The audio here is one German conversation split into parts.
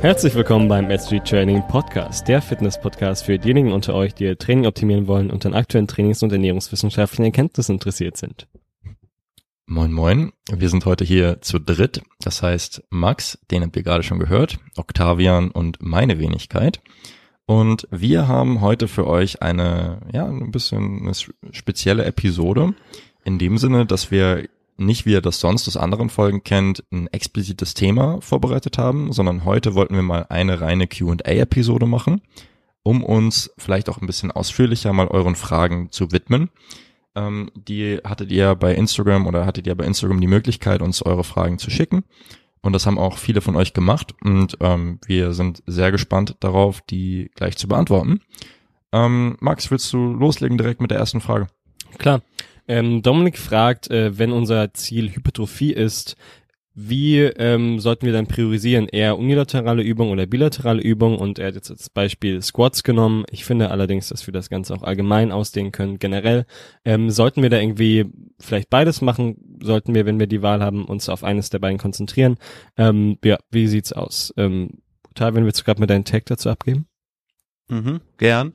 Herzlich willkommen beim SG Training Podcast, der Fitness-Podcast für diejenigen unter euch, die ihr Training optimieren wollen und an aktuellen Trainings- und ernährungswissenschaftlichen Erkenntnissen interessiert sind. Moin Moin, wir sind heute hier zu dritt. Das heißt Max, den habt ihr gerade schon gehört, Octavian und meine Wenigkeit. Und wir haben heute für euch eine, ja, ein bisschen eine spezielle Episode. In dem Sinne, dass wir nicht, wie ihr das sonst aus anderen Folgen kennt, ein explizites Thema vorbereitet haben, sondern heute wollten wir mal eine reine Q&A-Episode machen, um uns vielleicht auch ein bisschen ausführlicher mal euren Fragen zu widmen. Ähm, die hattet ihr bei Instagram oder hattet ihr bei Instagram die Möglichkeit, uns eure Fragen zu schicken. Und das haben auch viele von euch gemacht und ähm, wir sind sehr gespannt darauf, die gleich zu beantworten. Ähm, Max, willst du loslegen direkt mit der ersten Frage? Klar. Ähm, Dominik fragt, äh, wenn unser Ziel Hypertrophie ist, wie ähm, sollten wir dann priorisieren? Eher unilaterale Übung oder bilaterale Übung? Und er hat jetzt als Beispiel Squats genommen. Ich finde allerdings, dass wir das Ganze auch allgemein ausdehnen können. Generell ähm, sollten wir da irgendwie vielleicht beides machen. Sollten wir, wenn wir die Wahl haben, uns auf eines der beiden konzentrieren. Ähm, ja, wie sieht's aus? Ähm, Tal, wenn wir jetzt gerade mit deinen Tag dazu abgeben? Mhm, gern.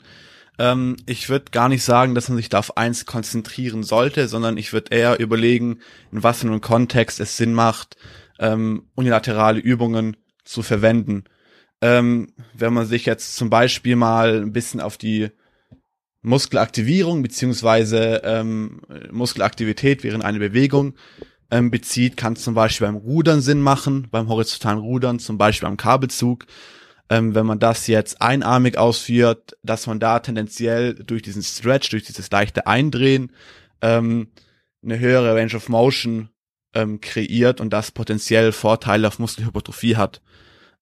Ähm, ich würde gar nicht sagen, dass man sich da auf eins konzentrieren sollte, sondern ich würde eher überlegen, in was für einem Kontext es Sinn macht, ähm, unilaterale Übungen zu verwenden. Ähm, wenn man sich jetzt zum Beispiel mal ein bisschen auf die Muskelaktivierung beziehungsweise ähm, Muskelaktivität während einer Bewegung ähm, bezieht, kann es zum Beispiel beim Rudern Sinn machen, beim horizontalen Rudern, zum Beispiel beim Kabelzug ähm, wenn man das jetzt einarmig ausführt, dass man da tendenziell durch diesen Stretch, durch dieses leichte Eindrehen, ähm, eine höhere Range of Motion ähm, kreiert und das potenziell Vorteile auf Muskelhypertrophie hat.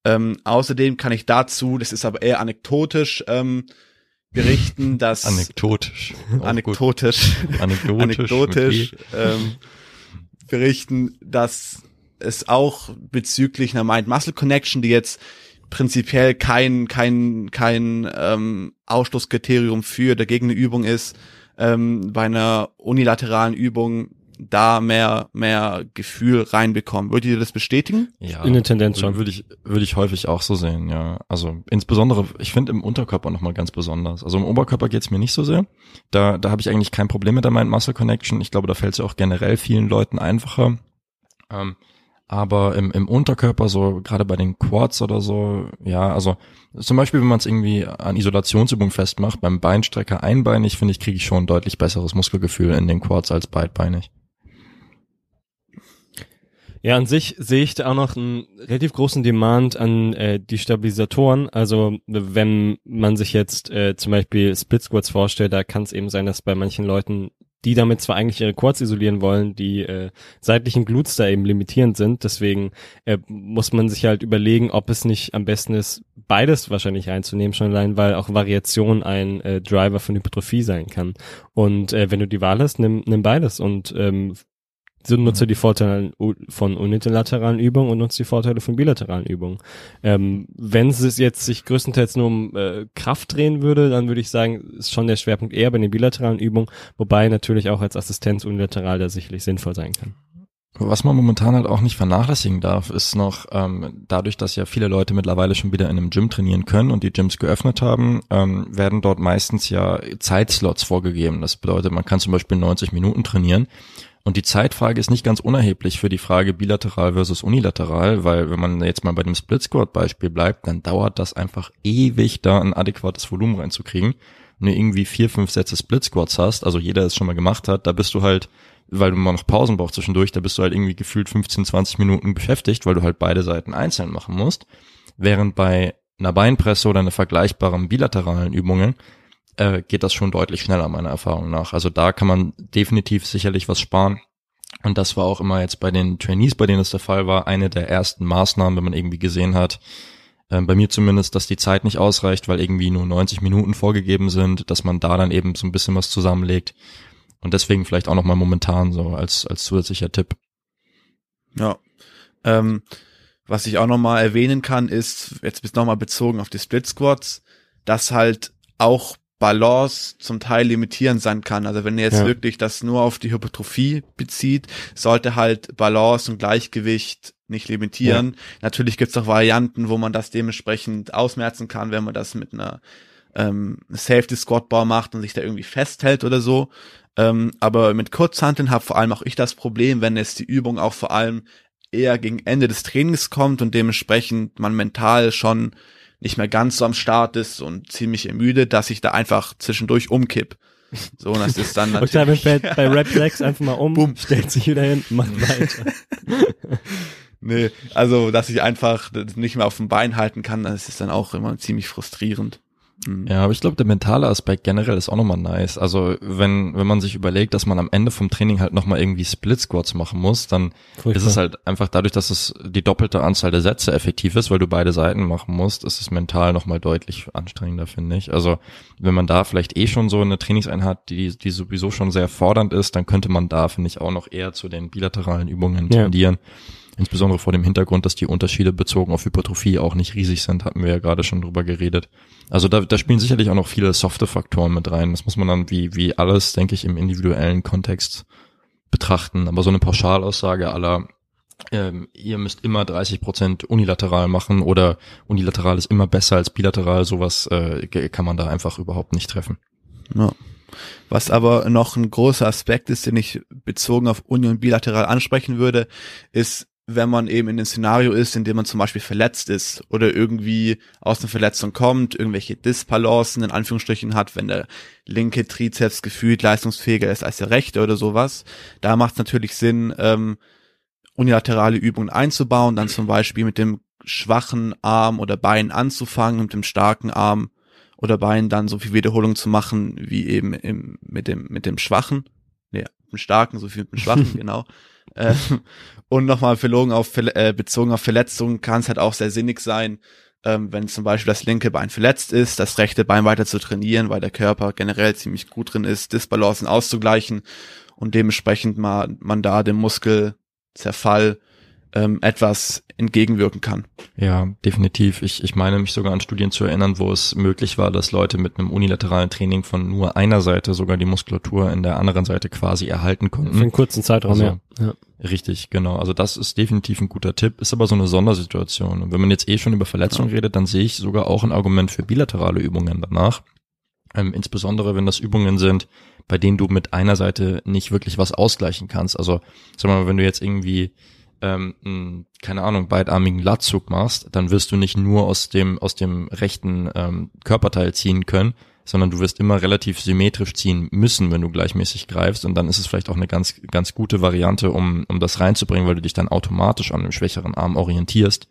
Ähm, außerdem kann ich dazu, das ist aber eher anekdotisch, ähm, berichten, dass anekdotisch, anekdotisch, anekdotisch, anekdotisch ähm, berichten, dass es auch bezüglich einer Mind-Muscle Connection, die jetzt prinzipiell kein kein kein ähm, Ausschlusskriterium für dagegen eine Übung ist ähm, bei einer unilateralen Übung da mehr mehr Gefühl reinbekommen. Würdet ihr das bestätigen? Ja, in der Tendenz schon. Würde ich würde ich häufig auch so sehen. Ja, also insbesondere ich finde im Unterkörper noch mal ganz besonders. Also im Oberkörper geht's mir nicht so sehr. Da da habe ich eigentlich kein Problem mit der Mind Muscle Connection. Ich glaube, da fällt es ja auch generell vielen Leuten einfacher. Ähm, aber im, im Unterkörper, so gerade bei den Quads oder so, ja, also zum Beispiel, wenn man es irgendwie an Isolationsübung festmacht, beim Beinstrecker einbeinig, finde ich, kriege ich schon ein deutlich besseres Muskelgefühl in den Quads als beidbeinig. Ja, an sich sehe ich da auch noch einen relativ großen Demand an äh, die Stabilisatoren. Also wenn man sich jetzt äh, zum Beispiel Split Squats vorstellt, da kann es eben sein, dass bei manchen Leuten die damit zwar eigentlich ihre Quads isolieren wollen, die äh, seitlichen Glutes da eben limitierend sind. Deswegen äh, muss man sich halt überlegen, ob es nicht am besten ist, beides wahrscheinlich einzunehmen, schon allein, weil auch Variation ein äh, Driver von Hypertrophie sein kann. Und äh, wenn du die Wahl hast, nimm, nimm beides und ähm, so nutze die Vorteile von unilateralen Übungen und nutze die Vorteile von bilateralen Übungen. Ähm, wenn es jetzt sich größtenteils nur um äh, Kraft drehen würde, dann würde ich sagen, ist schon der Schwerpunkt eher bei den bilateralen Übungen, wobei natürlich auch als Assistenz unilateral da sicherlich sinnvoll sein kann. Was man momentan halt auch nicht vernachlässigen darf, ist noch ähm, dadurch, dass ja viele Leute mittlerweile schon wieder in einem Gym trainieren können und die Gyms geöffnet haben, ähm, werden dort meistens ja Zeitslots vorgegeben. Das bedeutet, man kann zum Beispiel 90 Minuten trainieren. Und die Zeitfrage ist nicht ganz unerheblich für die Frage bilateral versus unilateral, weil wenn man jetzt mal bei dem Split Squat Beispiel bleibt, dann dauert das einfach ewig, da ein adäquates Volumen reinzukriegen. Wenn du irgendwie vier, fünf Sätze Split Squats hast, also jeder es schon mal gemacht hat, da bist du halt, weil du mal noch Pausen brauchst zwischendurch, da bist du halt irgendwie gefühlt 15, 20 Minuten beschäftigt, weil du halt beide Seiten einzeln machen musst. Während bei einer Beinpresse oder einer vergleichbaren bilateralen Übungen äh, geht das schon deutlich schneller, meiner Erfahrung nach. Also da kann man definitiv sicherlich was sparen. Und das war auch immer jetzt bei den Trainees, bei denen es der Fall war, eine der ersten Maßnahmen, wenn man irgendwie gesehen hat, äh, bei mir zumindest, dass die Zeit nicht ausreicht, weil irgendwie nur 90 Minuten vorgegeben sind, dass man da dann eben so ein bisschen was zusammenlegt. Und deswegen vielleicht auch nochmal momentan so als, als zusätzlicher Tipp. Ja. Ähm, was ich auch nochmal erwähnen kann, ist, jetzt bis nochmal bezogen auf die Split Squats, dass halt auch Balance zum Teil limitierend sein kann. Also wenn ihr jetzt Ja. wirklich das nur auf die Hypertrophie bezieht, sollte halt Balance und Gleichgewicht nicht limitieren. Natürlich gibt's auch Varianten, wo man das dementsprechend ausmerzen kann, wenn man das mit einer ähm, Safety Squat Bar macht und sich da irgendwie festhält oder so. Ähm, aber mit Kurzhanteln habe vor allem auch ich das Problem, wenn jetzt die Übung auch vor allem eher gegen Ende des Trainings kommt und dementsprechend man mental schon nicht mehr ganz so am Start ist und ziemlich ermüdet, dass ich da einfach zwischendurch umkipp. So, und das ist dann Octavio natürlich, fällt bei Rap 6 einfach mal um, Bumm. stellt sich wieder hin, macht weiter. nee, also, dass ich einfach nicht mehr auf dem Bein halten kann, das ist dann auch immer ziemlich frustrierend. Mhm. Ja, aber ich glaube, der mentale Aspekt generell ist auch nochmal nice. Also wenn, wenn man sich überlegt, dass man am Ende vom Training halt nochmal irgendwie Split Squats machen muss, dann ist es halt einfach dadurch, dass es die doppelte Anzahl der Sätze effektiv ist, weil du beide Seiten machen musst, ist es mental nochmal deutlich anstrengender, finde ich. Also wenn man da vielleicht eh schon so eine Trainingseinheit, die, die sowieso schon sehr fordernd ist, dann könnte man da, finde ich, auch noch eher zu den bilateralen Übungen Ja. Insbesondere vor dem Hintergrund, dass die Unterschiede bezogen auf Hypertrophie auch nicht riesig sind, hatten wir ja gerade schon drüber geredet. Also da, da spielen sicherlich auch noch viele softe Faktoren mit rein. Das muss man dann wie, wie alles, denke ich, im individuellen Kontext betrachten. Aber so eine Pauschalaussage aller, ähm, ihr müsst immer 30 Prozent unilateral machen oder unilateral ist immer besser als bilateral, sowas äh, kann man da einfach überhaupt nicht treffen. Ja. Was aber noch ein großer Aspekt ist, den ich bezogen auf Union bilateral ansprechen würde, ist, wenn man eben in einem Szenario ist, in dem man zum Beispiel verletzt ist oder irgendwie aus einer Verletzung kommt, irgendwelche Disbalancen in Anführungsstrichen hat, wenn der linke Trizeps gefühlt leistungsfähiger ist als der rechte oder sowas, da macht es natürlich Sinn, ähm, unilaterale Übungen einzubauen, dann zum Beispiel mit dem schwachen Arm oder Bein anzufangen, mit dem starken Arm oder Bein dann so viel Wiederholung zu machen, wie eben im, mit dem, mit dem Schwachen. Nee, mit dem Starken, so viel mit dem Schwachen, genau. Ähm, und nochmal bezogen auf, äh, bezogen auf Verletzungen kann es halt auch sehr sinnig sein, ähm, wenn zum Beispiel das linke Bein verletzt ist, das rechte Bein weiter zu trainieren, weil der Körper generell ziemlich gut drin ist, Disbalancen auszugleichen und dementsprechend mal man da dem Muskelzerfall ähm, etwas entgegenwirken kann. Ja, definitiv. Ich, ich meine mich sogar an Studien zu erinnern, wo es möglich war, dass Leute mit einem unilateralen Training von nur einer Seite sogar die Muskulatur in der anderen Seite quasi erhalten Für einen konnten. kurzen Zeitraum, Also, ja. ja. Richtig, genau. Also das ist definitiv ein guter Tipp, ist aber so eine Sondersituation. Und wenn man jetzt eh schon über Verletzungen redet, dann sehe ich sogar auch ein Argument für bilaterale Übungen danach. Ähm, insbesondere wenn das Übungen sind, bei denen du mit einer Seite nicht wirklich was ausgleichen kannst. Also sag mal, wenn du jetzt irgendwie ähm, einen, keine Ahnung, beidarmigen Latzug machst, dann wirst du nicht nur aus dem, aus dem rechten ähm, Körperteil ziehen können, sondern du wirst immer relativ symmetrisch ziehen müssen, wenn du gleichmäßig greifst. Und dann ist es vielleicht auch eine ganz, ganz gute Variante, um, um das reinzubringen, weil du dich dann automatisch an dem schwächeren Arm orientierst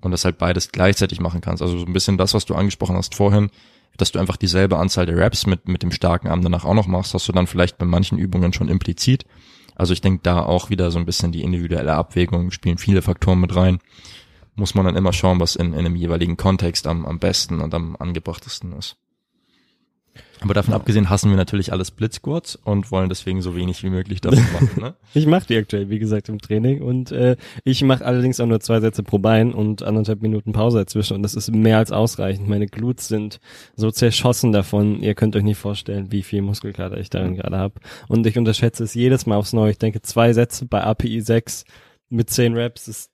und das halt beides gleichzeitig machen kannst. Also so ein bisschen das, was du angesprochen hast vorhin, dass du einfach dieselbe Anzahl der Raps mit, mit dem starken Arm danach auch noch machst, hast du dann vielleicht bei manchen Übungen schon implizit. Also ich denke da auch wieder so ein bisschen die individuelle Abwägung, spielen viele Faktoren mit rein. Muss man dann immer schauen, was in, in einem jeweiligen Kontext am, am besten und am angebrachtesten ist. Aber davon abgesehen hassen wir natürlich alle Split Squats und wollen deswegen so wenig wie möglich davon machen. Ne? Ich mache die aktuell, wie gesagt, im Training und äh, ich mache allerdings auch nur zwei Sätze pro Bein und anderthalb Minuten Pause dazwischen und das ist mehr als ausreichend. Meine Glutes sind so zerschossen davon, ihr könnt euch nicht vorstellen, wie viel Muskelkater ich darin gerade habe. Und ich unterschätze es jedes Mal aufs Neue. Ich denke, zwei Sätze bei API 6 mit 10 Reps ist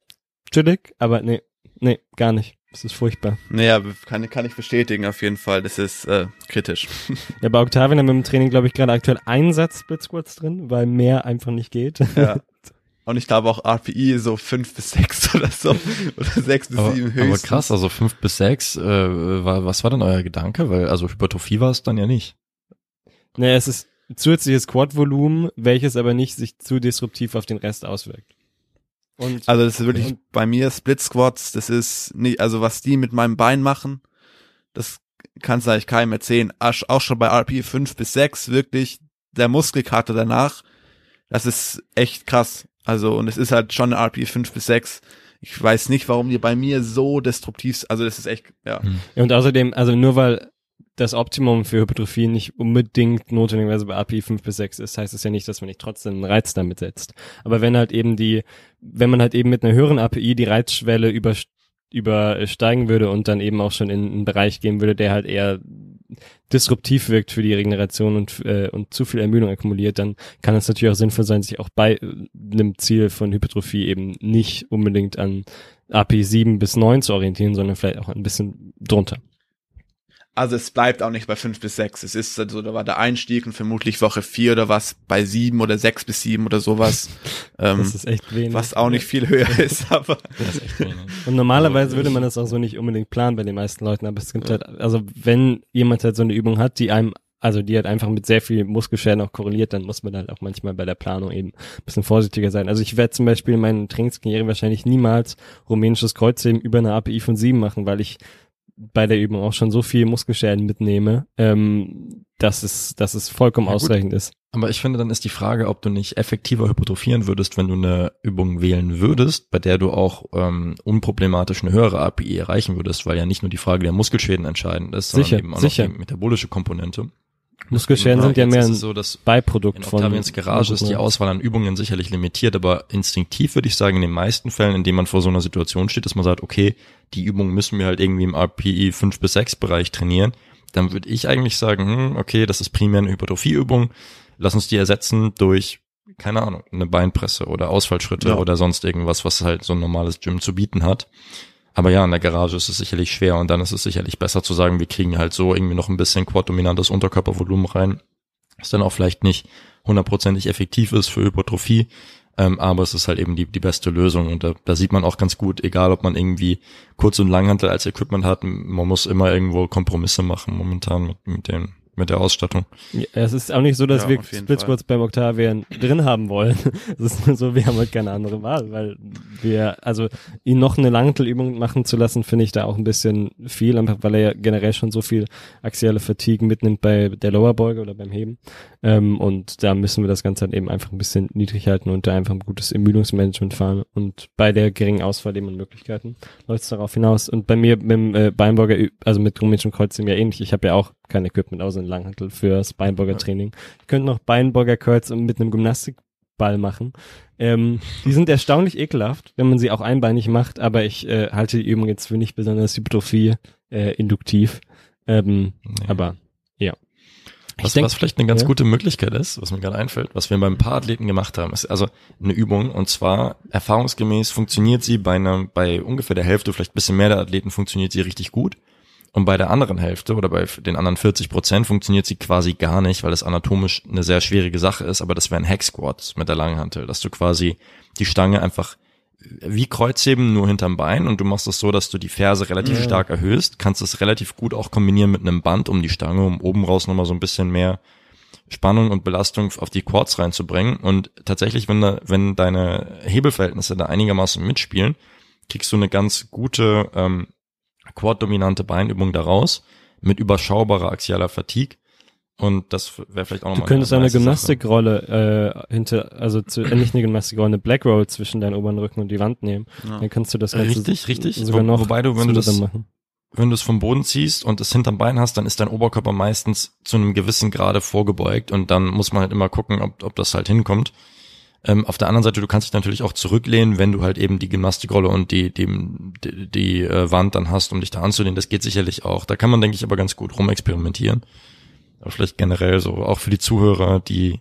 chillig, aber nee, nee, gar nicht. Das ist furchtbar. Naja, kann, kann ich bestätigen auf jeden Fall. Das ist äh, kritisch. Ja, bei Octavian haben wir im Training, glaube ich, gerade aktuell einen Satz Split Squats drin, weil mehr einfach nicht geht. ja. Und ich glaube auch RPI so fünf bis sechs oder so. Oder sechs bis Aber, sieben aber höchstens. krass, also fünf bis sechs, äh, war, was war denn euer Gedanke? Weil also Hypertrophie war es dann ja nicht. Naja, es ist zusätzliches Quad-Volumen, welches aber nicht sich zu disruptiv auf den Rest auswirkt. Und Also das ist wirklich Und- bei mir Split Squats, das ist nicht, also was die mit meinem Bein machen, das kannst du eigentlich keinem erzählen. Auch schon bei RP 5 bis 6 wirklich der Muskelkater danach, das ist echt krass. Also und es ist halt schon RP 5 bis 6. Ich weiß nicht, warum die bei mir so destruktiv sind. Also das ist echt, ja. Hm. und außerdem, also nur weil das Optimum für Hypertrophie nicht unbedingt notwendigerweise bei API 5 bis 6 ist, heißt es ja nicht, dass man nicht trotzdem einen Reiz damit setzt. Aber wenn halt eben die, wenn man halt eben mit einer höheren API die Reizschwelle über, übersteigen würde und dann eben auch schon in einen Bereich gehen würde, der halt eher disruptiv wirkt für die Regeneration und, äh, und zu viel Ermüdung akkumuliert, dann kann es natürlich auch sinnvoll sein, sich auch bei äh, einem Ziel von Hypertrophie eben nicht unbedingt an API 7 bis 9 zu orientieren, sondern vielleicht auch ein bisschen drunter. Also es bleibt auch nicht bei fünf bis sechs. Es ist also, da war der Einstieg und vermutlich Woche vier oder was bei sieben oder sechs bis sieben oder sowas. ähm, das ist echt wenig. Was auch nicht viel höher ist, aber. Das ist echt wenig. Und normalerweise würde man das auch so nicht unbedingt planen bei den meisten Leuten, aber es gibt ja. halt, also wenn jemand halt so eine Übung hat, die einem also die halt einfach mit sehr viel Muskelschäden auch korreliert, dann muss man halt auch manchmal bei der Planung eben ein bisschen vorsichtiger sein. Also ich werde zum Beispiel in meinen Trainingskarriere wahrscheinlich niemals rumänisches Kreuzheben über eine API von sieben machen, weil ich bei der Übung auch schon so viel Muskelschäden mitnehme, ähm, dass es, dass es vollkommen ja, ausreichend ist. Aber ich finde, dann ist die Frage, ob du nicht effektiver hypotrophieren würdest, wenn du eine Übung wählen würdest, bei der du auch ähm, unproblematisch eine höhere API erreichen würdest, weil ja nicht nur die Frage der Muskelschäden entscheidend ist, sondern sicher, eben auch sicher. noch die metabolische Komponente. Muskelschäden sind ja mehr ein so, dass Beiprodukt in von. Octavians Garage ist die Auswahl an Übungen sicherlich limitiert, aber instinktiv würde ich sagen, in den meisten Fällen, in denen man vor so einer Situation steht, dass man sagt, okay, die Übungen müssen wir halt irgendwie im RPI 5 bis 6 Bereich trainieren, dann würde ich eigentlich sagen, hm, okay, das ist primär eine Hypertrophieübung, lass uns die ersetzen durch keine Ahnung, eine Beinpresse oder Ausfallschritte ja. oder sonst irgendwas, was halt so ein normales Gym zu bieten hat. Aber ja, in der Garage ist es sicherlich schwer und dann ist es sicherlich besser zu sagen, wir kriegen halt so irgendwie noch ein bisschen quad-dominantes Unterkörpervolumen rein, was dann auch vielleicht nicht hundertprozentig effektiv ist für Hypertrophie, ähm, aber es ist halt eben die, die beste Lösung und da, da sieht man auch ganz gut, egal ob man irgendwie Kurz- und Langhantel als Equipment hat, man muss immer irgendwo Kompromisse machen momentan mit, mit den mit der Ausstattung. Ja, es ist auch nicht so, dass ja, wir Splitsquads beim Octavian drin haben wollen. Es ist nur so, wir haben halt keine andere Wahl, weil wir, also ihn noch eine Langtelübung machen zu lassen, finde ich da auch ein bisschen viel, einfach weil er ja generell schon so viel axiale Fatigue mitnimmt bei der Lowerbeuge oder beim Heben. Ähm, und da müssen wir das Ganze halt eben einfach ein bisschen niedrig halten und da einfach ein gutes Ermüdungsmanagement fahren. Und bei der geringen Auswahl eben an Möglichkeiten läuft es darauf hinaus. Und bei mir mit dem äh, Beinburger, also mit rumänischen Kreuzheben ja ähnlich. Ich habe ja auch kein Equipment außer ein Langhantel fürs Beinburger Training. Ich könnte noch Beinburger Curls mit einem Gymnastikball machen. Ähm, die sind erstaunlich ekelhaft, wenn man sie auch einbeinig macht, aber ich äh, halte die Übung jetzt für nicht besonders Hypertrophie äh, induktiv. Ähm, nee. Aber ja. Was, denk, was vielleicht eine ganz ja. gute Möglichkeit ist, was mir gerade einfällt, was wir beim paar Athleten gemacht haben, ist also eine Übung und zwar erfahrungsgemäß funktioniert sie bei einer, bei ungefähr der Hälfte, vielleicht ein bisschen mehr der Athleten funktioniert sie richtig gut. Und bei der anderen Hälfte oder bei den anderen 40 Prozent funktioniert sie quasi gar nicht, weil es anatomisch eine sehr schwierige Sache ist, aber das wäre ein Hack mit der Langhantel, dass du quasi die Stange einfach wie Kreuzheben nur hinterm Bein und du machst es das so, dass du die Ferse relativ ja. stark erhöhst, kannst es relativ gut auch kombinieren mit einem Band um die Stange, um oben raus nochmal so ein bisschen mehr Spannung und Belastung auf die Quads reinzubringen und tatsächlich, wenn da, wenn deine Hebelverhältnisse da einigermaßen mitspielen, kriegst du eine ganz gute ähm, quad-dominante Beinübung daraus mit überschaubarer axialer Fatigue. Und das wäre vielleicht auch nochmal. Du könntest eine, eine Gymnastikrolle äh, hinter, also zu, äh, nicht eine Gymnastikrolle, eine Black Roll zwischen deinen oberen Rücken und die Wand nehmen. Ja. Dann kannst du das Ganze richtig, richtig. Sogar noch Wobei du, wenn du das, machen. wenn du es vom Boden ziehst und es hinterm Bein hast, dann ist dein Oberkörper meistens zu einem gewissen Grade vorgebeugt und dann muss man halt immer gucken, ob, ob das halt hinkommt. Ähm, auf der anderen Seite, du kannst dich natürlich auch zurücklehnen, wenn du halt eben die Gymnastikrolle und die, die, die, die äh, Wand dann hast, um dich da anzulehnen. Das geht sicherlich auch. Da kann man, denke ich, aber ganz gut rumexperimentieren. Aber vielleicht generell so, auch für die Zuhörer, die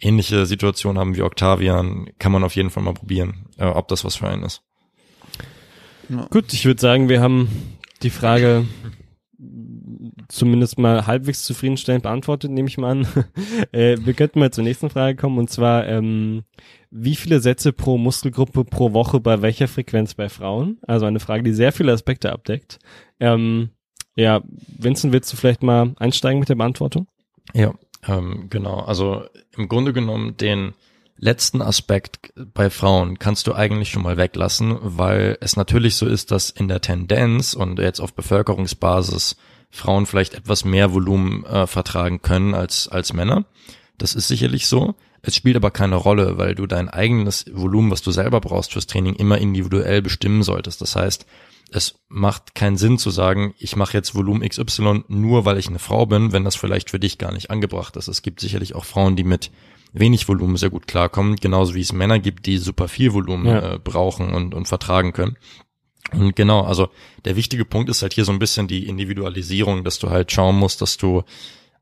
ähnliche Situationen haben wie Octavian, kann man auf jeden Fall mal probieren, äh, ob das was für einen ist. Ja. Gut, ich würde sagen, wir haben die Frage zumindest mal halbwegs zufriedenstellend beantwortet, nehme ich mal an. äh, wir könnten mal zur nächsten Frage kommen und zwar, ähm, wie viele Sätze pro Muskelgruppe pro Woche bei welcher Frequenz bei Frauen? Also eine Frage, die sehr viele Aspekte abdeckt. Ähm, ja, Vincent, willst du vielleicht mal einsteigen mit der Beantwortung? Ja, ähm, genau. Also im Grunde genommen den letzten Aspekt bei Frauen kannst du eigentlich schon mal weglassen, weil es natürlich so ist, dass in der Tendenz und jetzt auf Bevölkerungsbasis Frauen vielleicht etwas mehr Volumen äh, vertragen können als, als Männer. Das ist sicherlich so. Es spielt aber keine Rolle, weil du dein eigenes Volumen, was du selber brauchst fürs Training, immer individuell bestimmen solltest. Das heißt, es macht keinen Sinn zu sagen, ich mache jetzt Volumen XY nur, weil ich eine Frau bin, wenn das vielleicht für dich gar nicht angebracht ist. Es gibt sicherlich auch Frauen, die mit wenig Volumen sehr gut klarkommen, genauso wie es Männer gibt, die super viel Volumen ja. äh, brauchen und, und vertragen können. Und genau, also der wichtige Punkt ist halt hier so ein bisschen die Individualisierung, dass du halt schauen musst, dass du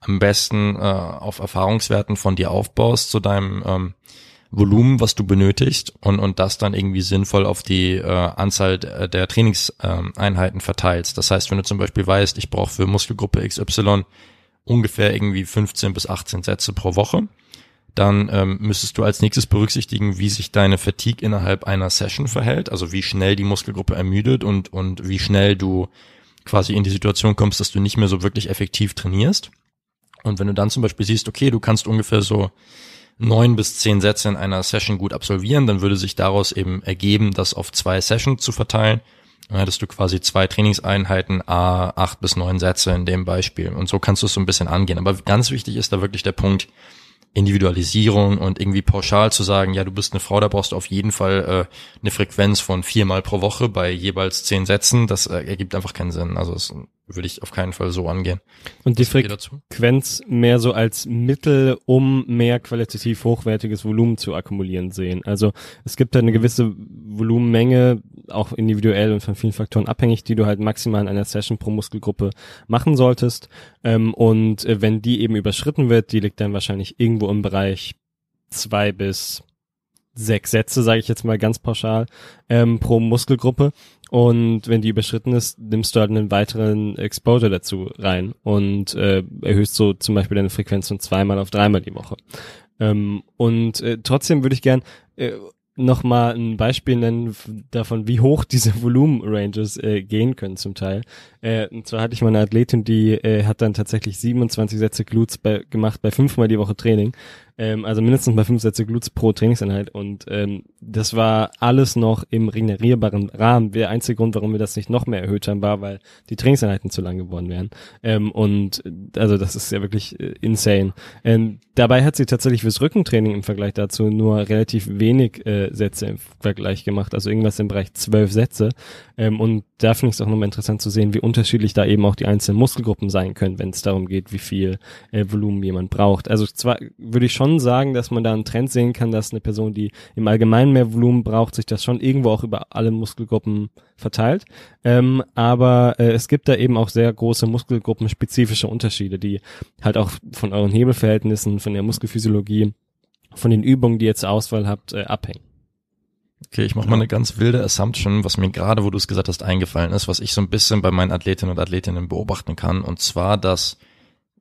am besten äh, auf Erfahrungswerten von dir aufbaust zu deinem ähm, Volumen, was du benötigst und, und das dann irgendwie sinnvoll auf die äh, Anzahl der Trainingseinheiten verteilst. Das heißt, wenn du zum Beispiel weißt, ich brauche für Muskelgruppe XY ungefähr irgendwie 15 bis 18 Sätze pro Woche, dann ähm, müsstest du als nächstes berücksichtigen, wie sich deine Fatigue innerhalb einer Session verhält, also wie schnell die Muskelgruppe ermüdet und, und wie schnell du quasi in die Situation kommst, dass du nicht mehr so wirklich effektiv trainierst. Und wenn du dann zum Beispiel siehst, okay, du kannst ungefähr so neun bis zehn Sätze in einer Session gut absolvieren, dann würde sich daraus eben ergeben, das auf zwei Sessions zu verteilen. Dann hättest du quasi zwei Trainingseinheiten, a acht bis neun Sätze in dem Beispiel. Und so kannst du es so ein bisschen angehen. Aber ganz wichtig ist da wirklich der Punkt, Individualisierung und irgendwie pauschal zu sagen, ja, du bist eine Frau, da brauchst du auf jeden Fall äh, eine Frequenz von viermal pro Woche bei jeweils zehn Sätzen, das äh, ergibt einfach keinen Sinn. Also das würde ich auf keinen Fall so angehen. Und die Frequenz mehr so als Mittel, um mehr qualitativ hochwertiges Volumen zu akkumulieren sehen. Also es gibt da eine gewisse Volumenmenge, auch individuell und von vielen Faktoren abhängig, die du halt maximal in einer Session pro Muskelgruppe machen solltest. Ähm, und äh, wenn die eben überschritten wird, die liegt dann wahrscheinlich irgendwo im Bereich zwei bis sechs Sätze, sage ich jetzt mal ganz pauschal, ähm, pro Muskelgruppe. Und wenn die überschritten ist, nimmst du halt einen weiteren Exposure dazu rein und äh, erhöhst so zum Beispiel deine Frequenz von zweimal auf dreimal die Woche. Ähm, und äh, trotzdem würde ich gern äh, noch mal ein Beispiel nennen davon, wie hoch diese Volumen-Ranges äh, gehen können zum Teil. Äh, und zwar hatte ich mal eine Athletin, die äh, hat dann tatsächlich 27 Sätze Glutes bei, gemacht bei fünfmal die Woche Training ähm, also mindestens mal fünf Sätze Glutes pro Trainingseinheit. Und ähm, das war alles noch im regenerierbaren Rahmen. Der einzige Grund, warum wir das nicht noch mehr erhöht haben, war, weil die Trainingseinheiten zu lang geworden wären. Ähm, und also das ist ja wirklich äh, insane. Ähm, dabei hat sie tatsächlich fürs Rückentraining im Vergleich dazu nur relativ wenig äh, Sätze im Vergleich gemacht. Also irgendwas im Bereich zwölf Sätze. Ähm, und da finde ich es auch nochmal interessant zu sehen, wie unterschiedlich da eben auch die einzelnen Muskelgruppen sein können, wenn es darum geht, wie viel äh, Volumen jemand braucht. Also zwar würde ich schon sagen, dass man da einen Trend sehen kann, dass eine Person, die im Allgemeinen mehr Volumen braucht, sich das schon irgendwo auch über alle Muskelgruppen verteilt. Ähm, aber äh, es gibt da eben auch sehr große muskelgruppenspezifische Unterschiede, die halt auch von euren Hebelverhältnissen, von der Muskelphysiologie, von den Übungen, die ihr zur Auswahl habt, äh, abhängen. Okay, ich mache mal eine ganz wilde Assumption, was mir gerade, wo du es gesagt hast, eingefallen ist, was ich so ein bisschen bei meinen Athletinnen und Athletinnen beobachten kann, und zwar, dass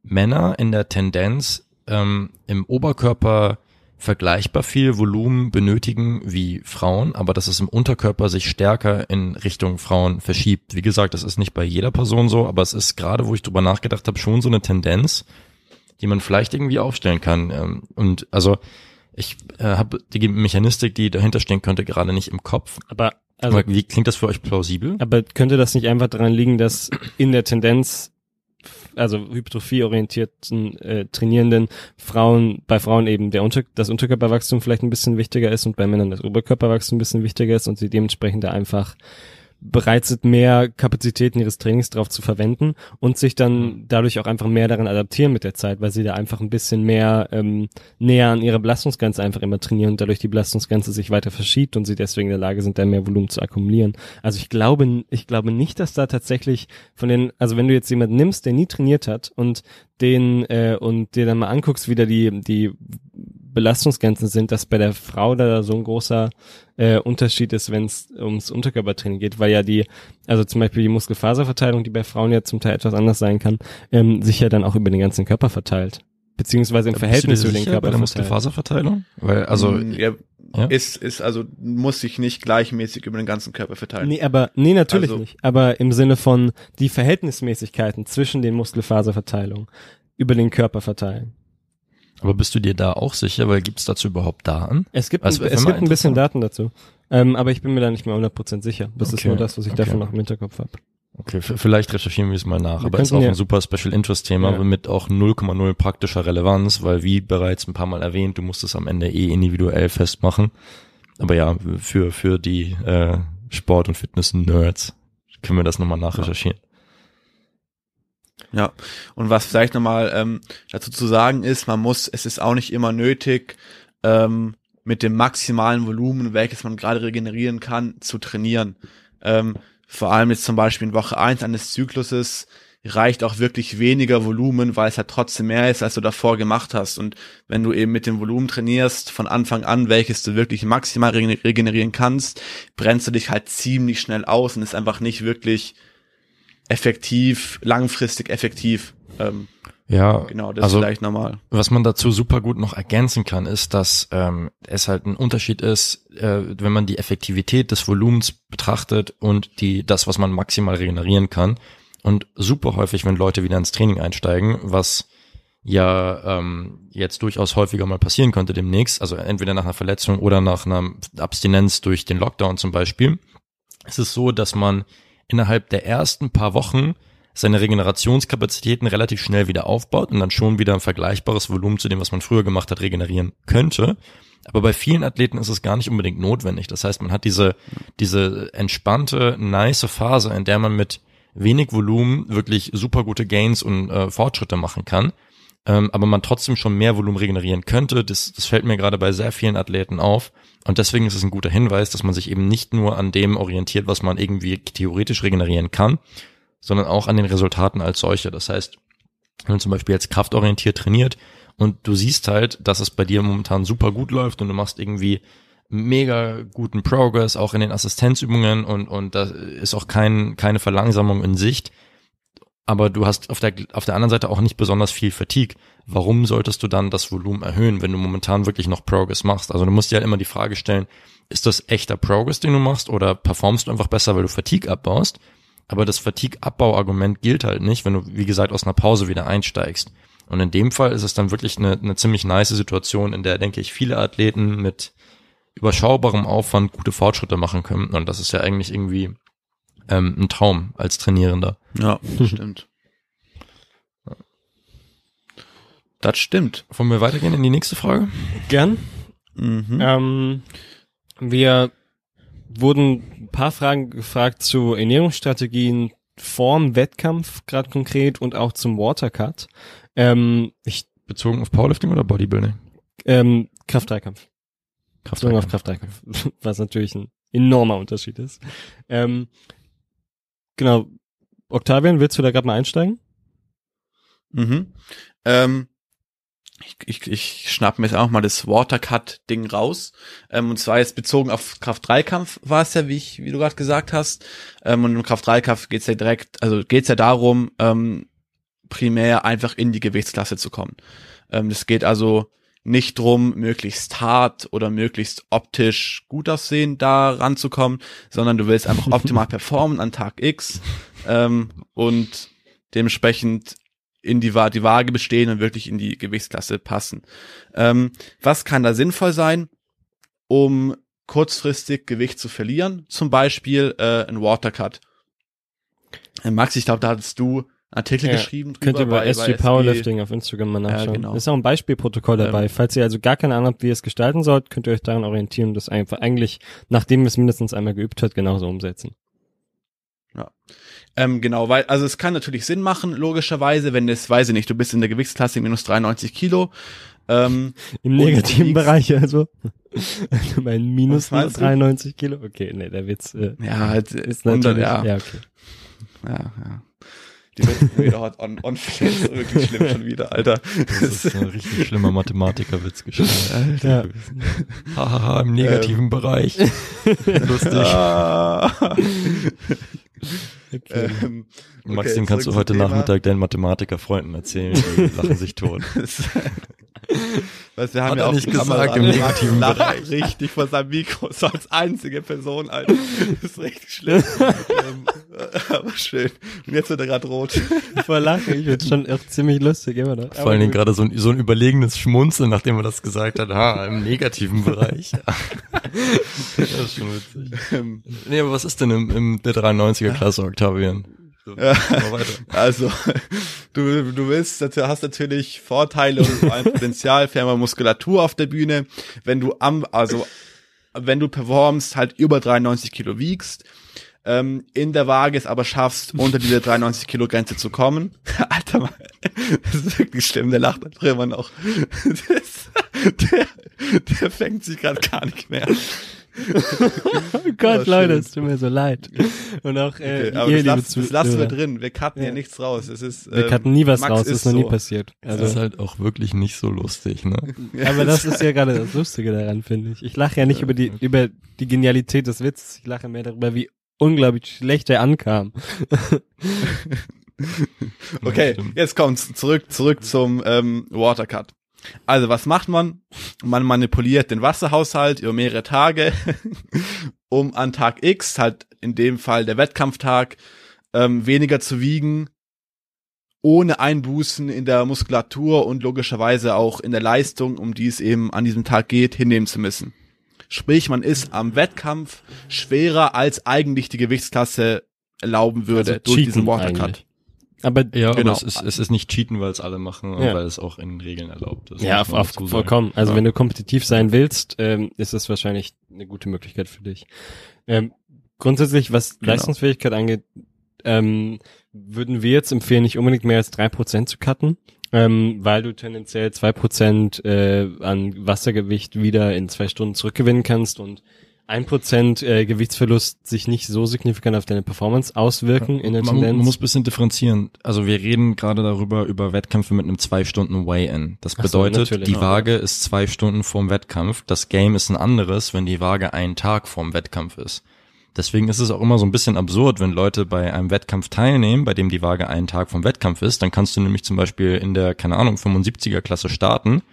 Männer in der Tendenz ähm, im Oberkörper vergleichbar viel Volumen benötigen wie Frauen, aber dass es im Unterkörper sich stärker in Richtung Frauen verschiebt. Wie gesagt, das ist nicht bei jeder Person so, aber es ist gerade, wo ich drüber nachgedacht habe, schon so eine Tendenz, die man vielleicht irgendwie aufstellen kann. Ähm, und also ich äh, habe die Mechanistik, die dahinter stehen könnte, gerade nicht im Kopf. Aber also, aber wie klingt das für euch plausibel? Aber könnte das nicht einfach daran liegen, dass in der Tendenz also hypertrophieorientierten äh, trainierenden Frauen, bei Frauen eben der Unter das Unterkörperwachstum vielleicht ein bisschen wichtiger ist und bei Männern das Oberkörperwachstum ein bisschen wichtiger ist und sie dementsprechend da einfach bereit sind, mehr Kapazitäten ihres Trainings darauf zu verwenden und sich dann mhm. dadurch auch einfach mehr daran adaptieren mit der Zeit, weil sie da einfach ein bisschen mehr ähm, näher an ihre Belastungsgrenze einfach immer trainieren und dadurch die Belastungsgrenze sich weiter verschiebt und sie deswegen in der Lage sind, da mehr Volumen zu akkumulieren. Also ich glaube, ich glaube nicht, dass da tatsächlich von den, also wenn du jetzt jemanden nimmst, der nie trainiert hat und den äh, und dir dann mal anguckst, wie da die die Belastungsgrenzen sind, dass bei der Frau da so ein großer äh, Unterschied ist, wenn es ums Unterkörpertraining geht, weil ja die, also zum Beispiel die Muskelfaserverteilung, die bei Frauen ja zum Teil etwas anders sein kann, ähm, sich ja dann auch über den ganzen Körper verteilt. Beziehungsweise im Verhältnis zu den Körper. Bei der Muskelfaserverteilung? Weil, also, mm, ja, ja. Ist, ist, also, muss sich nicht gleichmäßig über den ganzen Körper verteilen. Nee, aber, nee, natürlich also, nicht. Aber im Sinne von die Verhältnismäßigkeiten zwischen den Muskelfaserverteilungen über den Körper verteilen. Aber bist du dir da auch sicher, weil gibt's dazu überhaupt Daten? Es gibt, also, es gibt ein bisschen Daten dazu. Ähm, aber ich bin mir da nicht mehr 100% sicher. Das okay. ist nur das, was ich okay. davon noch im Hinterkopf habe. Okay, vielleicht recherchieren wir es mal nach. Wir aber es ist auch ein super Special Interest Thema ja. mit auch 0,0 praktischer Relevanz, weil wie bereits ein paar Mal erwähnt, du musst es am Ende eh individuell festmachen. Aber ja, für, für die äh, Sport- und Fitness-Nerds können wir das nochmal nachrecherchieren. Ja. Ja, und was vielleicht nochmal ähm, dazu zu sagen ist, man muss, es ist auch nicht immer nötig, ähm, mit dem maximalen Volumen, welches man gerade regenerieren kann, zu trainieren. Ähm, vor allem jetzt zum Beispiel in Woche eins eines Zykluses reicht auch wirklich weniger Volumen, weil es halt trotzdem mehr ist, als du davor gemacht hast. Und wenn du eben mit dem Volumen trainierst, von Anfang an, welches du wirklich maximal regenerieren kannst, brennst du dich halt ziemlich schnell aus und ist einfach nicht wirklich effektiv, langfristig effektiv. Ähm, ja, genau, das also, ist vielleicht normal. Was man dazu super gut noch ergänzen kann, ist, dass ähm, es halt ein Unterschied ist, äh, wenn man die Effektivität des Volumens betrachtet und die das, was man maximal regenerieren kann. Und super häufig, wenn Leute wieder ins Training einsteigen, was ja ähm, jetzt durchaus häufiger mal passieren könnte demnächst, also entweder nach einer Verletzung oder nach einer Abstinenz durch den Lockdown zum Beispiel, ist es so, dass man innerhalb der ersten paar Wochen seine Regenerationskapazitäten relativ schnell wieder aufbaut und dann schon wieder ein vergleichbares Volumen zu dem, was man früher gemacht hat, regenerieren könnte. Aber bei vielen Athleten ist es gar nicht unbedingt notwendig. Das heißt, man hat diese, diese entspannte, nice Phase, in der man mit wenig Volumen wirklich super gute Gains und äh, Fortschritte machen kann. Ähm, aber man trotzdem schon mehr Volumen regenerieren könnte. Das, das fällt mir gerade bei sehr vielen Athleten auf. Und deswegen ist es ein guter Hinweis, dass man sich eben nicht nur an dem orientiert, was man irgendwie theoretisch regenerieren kann, sondern auch an den Resultaten als solche. Das heißt, wenn du zum Beispiel jetzt kraftorientiert trainiert und du siehst halt, dass es bei dir momentan super gut läuft und du machst irgendwie mega guten Progress, auch in den Assistenzübungen und, und da ist auch kein, keine Verlangsamung in Sicht. Aber du hast auf der, auf der anderen Seite auch nicht besonders viel Fatigue. Warum solltest du dann das Volumen erhöhen, wenn du momentan wirklich noch Progress machst? Also du musst dir halt immer die Frage stellen, ist das echter Progress, den du machst oder performst du einfach besser, weil du Fatigue abbaust? Aber das Fatigue-Abbau-Argument gilt halt nicht, wenn du, wie gesagt, aus einer Pause wieder einsteigst. Und in dem Fall ist es dann wirklich eine, eine ziemlich nice Situation, in der, denke ich, viele Athleten mit überschaubarem Aufwand gute Fortschritte machen können. Und das ist ja eigentlich irgendwie ähm, ein Traum als Trainierender. Ja, das stimmt. Das stimmt. Wollen wir weitergehen in die nächste Frage? Gern. Mhm. Ähm, wir wurden ein paar Fragen gefragt zu Ernährungsstrategien vorm Wettkampf, gerade konkret, und auch zum Watercut. Ähm, ich, Bezogen auf Powerlifting oder Bodybuilding? ähm, Kraft-Dreikampf. Bezogen auf Kraft-Dreikampf. Kraft-Dreikampf. Was natürlich ein enormer Unterschied ist. Ähm, genau. Octavian, willst du da gerade mal einsteigen? Mhm. Ähm, ich, ich, ich schnapp mir jetzt auch mal das Watercut-Ding raus. Ähm, und zwar jetzt bezogen auf Kraft-3-Kampf war es ja, wie, ich, wie du gerade gesagt hast. Ähm, und im Kraft-3-Kampf geht's ja direkt, also geht's ja darum, ähm, primär einfach in die Gewichtsklasse zu kommen. Ähm, das geht also nicht drum, möglichst hart oder möglichst optisch gut aussehen da ranzukommen, sondern du willst einfach optimal performen an Tag X ähm, und dementsprechend in die, die Waage bestehen und wirklich in die Gewichtsklasse passen. Ähm, was kann da sinnvoll sein, um kurzfristig Gewicht zu verlieren? Zum Beispiel äh, ein Watercut. Äh, Max, ich glaube, da hattest du Artikel Ja, geschrieben. Könnt ihr bei SG Powerlifting auf Instagram mal Ja, nachschauen. genau. Ist auch ein Beispielprotokoll dabei. Ähm, Falls ihr also gar keine Ahnung habt, wie ihr es gestalten sollt, könnt ihr euch daran orientieren das einfach eigentlich, nachdem ihr es mindestens einmal geübt habt, genauso umsetzen. Ähm, genau, weil, also es kann natürlich Sinn machen, logischerweise, wenn das, weiß ich nicht, du bist in der Gewichtsklasse minus 93 Kilo. Ähm, Im negativen Bereich also. Also mein Minus meinst du? 93 Kilo. Okay, nee, der Witz äh, ja, halt, ist unter, natürlich, ja, ja, okay. ja, ja. Die wird wieder hot on, on ist wirklich schlimm schon wieder, Alter. Das ist ein richtig schlimmer Mathematikerwitz geschrieben. Ja. Hahaha, im negativen Bereich. Lustig. Ah. okay. ähm, Max, okay, dem kannst du heute. Nachmittag deinen Mathematikerfreunden erzählen, die lachen sich tot. Was wir haben Hat ja er auch nicht die gesagt, Kamera im negativen Lacht Bereich. Richtig vor seinem Mikro, so als einzige Person, Alter. Das ist richtig schlimm. ähm, aber schön. Und jetzt wird er gerade rot. Voll lachen, ich find's schon echt ziemlich lustig, immer noch. Vor allen Dingen gerade so ein, so ein überlegenes Schmunzeln, nachdem er das gesagt hat. Ha, im negativen Bereich. das ist schon witzig. Ähm, Nee, aber was ist denn im, im der 93er Klasse, Octavian? So, Ja. Also, du, du willst, du hast natürlich Vorteile und vor allem Potenzial für mehr Muskulatur auf der Bühne. Wenn du am, also, wenn du performst, halt über 93 Kilo wiegst, ähm, in der Waage es aber schaffst, unter diese 93 Kilo Grenze zu kommen. Alter, Mann, das ist wirklich schlimm, der lacht einfach immer noch. Das, der, der fängt sich gerade gar nicht mehr. oh Gott, Oh, Leute, es tut mir so leid. Und auch äh, Okay, aber ihr, das, lassen, das lassen wir drin. Wir cutten Ja. hier nichts raus. Es ist, Wir ähm, cutten nie was Max raus, das ist noch nie so. passiert. Das ist Also, halt auch wirklich nicht so lustig, ne? aber das ist ja gerade das Lustige daran, finde ich. Ich lache ja nicht über die, über die Genialität des Witzes, ich lache mehr darüber, wie unglaublich schlecht er ankam. Okay, stimmt. jetzt kommt's zurück, zurück zum ähm, Watercut. Also was macht man? Man manipuliert den Wasserhaushalt über mehrere Tage, um an Tag X, halt in dem Fall der Wettkampftag, ähm, weniger zu wiegen, ohne Einbußen in der Muskulatur und logischerweise auch in der Leistung, um die es eben an diesem Tag geht, hinnehmen zu müssen. Sprich, man ist am Wettkampf schwerer, als eigentlich die Gewichtsklasse erlauben würde Also durch diesen Watercut. Aber Ja, Genau. aber es ist, es ist nicht cheaten, weil es alle machen und Ja. weil es auch in den Regeln erlaubt ist. Ja, auf, auf, vollkommen. Also Ja. wenn du kompetitiv sein willst, ähm, ist das wahrscheinlich eine gute Möglichkeit für dich. Ähm, grundsätzlich, was Genau. Leistungsfähigkeit angeht, ähm, würden wir jetzt empfehlen, nicht unbedingt mehr als drei Prozent zu cutten, ähm, weil du tendenziell zwei Prozent äh, an Wassergewicht wieder in zwei Stunden zurückgewinnen kannst und ein Prozent äh, Gewichtsverlust sich nicht so signifikant auf deine Performance auswirken in der man, Tendenz. man muss ein bisschen differenzieren. Also wir reden gerade darüber, über Wettkämpfe mit einem zwei Stunden Weigh-In. Das Ach bedeutet, die Ja. Waage ist zwei Stunden vorm Wettkampf. Das Game ist ein anderes, wenn die Waage einen Tag vorm Wettkampf ist. Deswegen ist es auch immer so ein bisschen absurd, wenn Leute bei einem Wettkampf teilnehmen, bei dem die Waage einen Tag vom Wettkampf ist. Dann kannst du nämlich zum Beispiel in der, keine Ahnung, 75er Klasse starten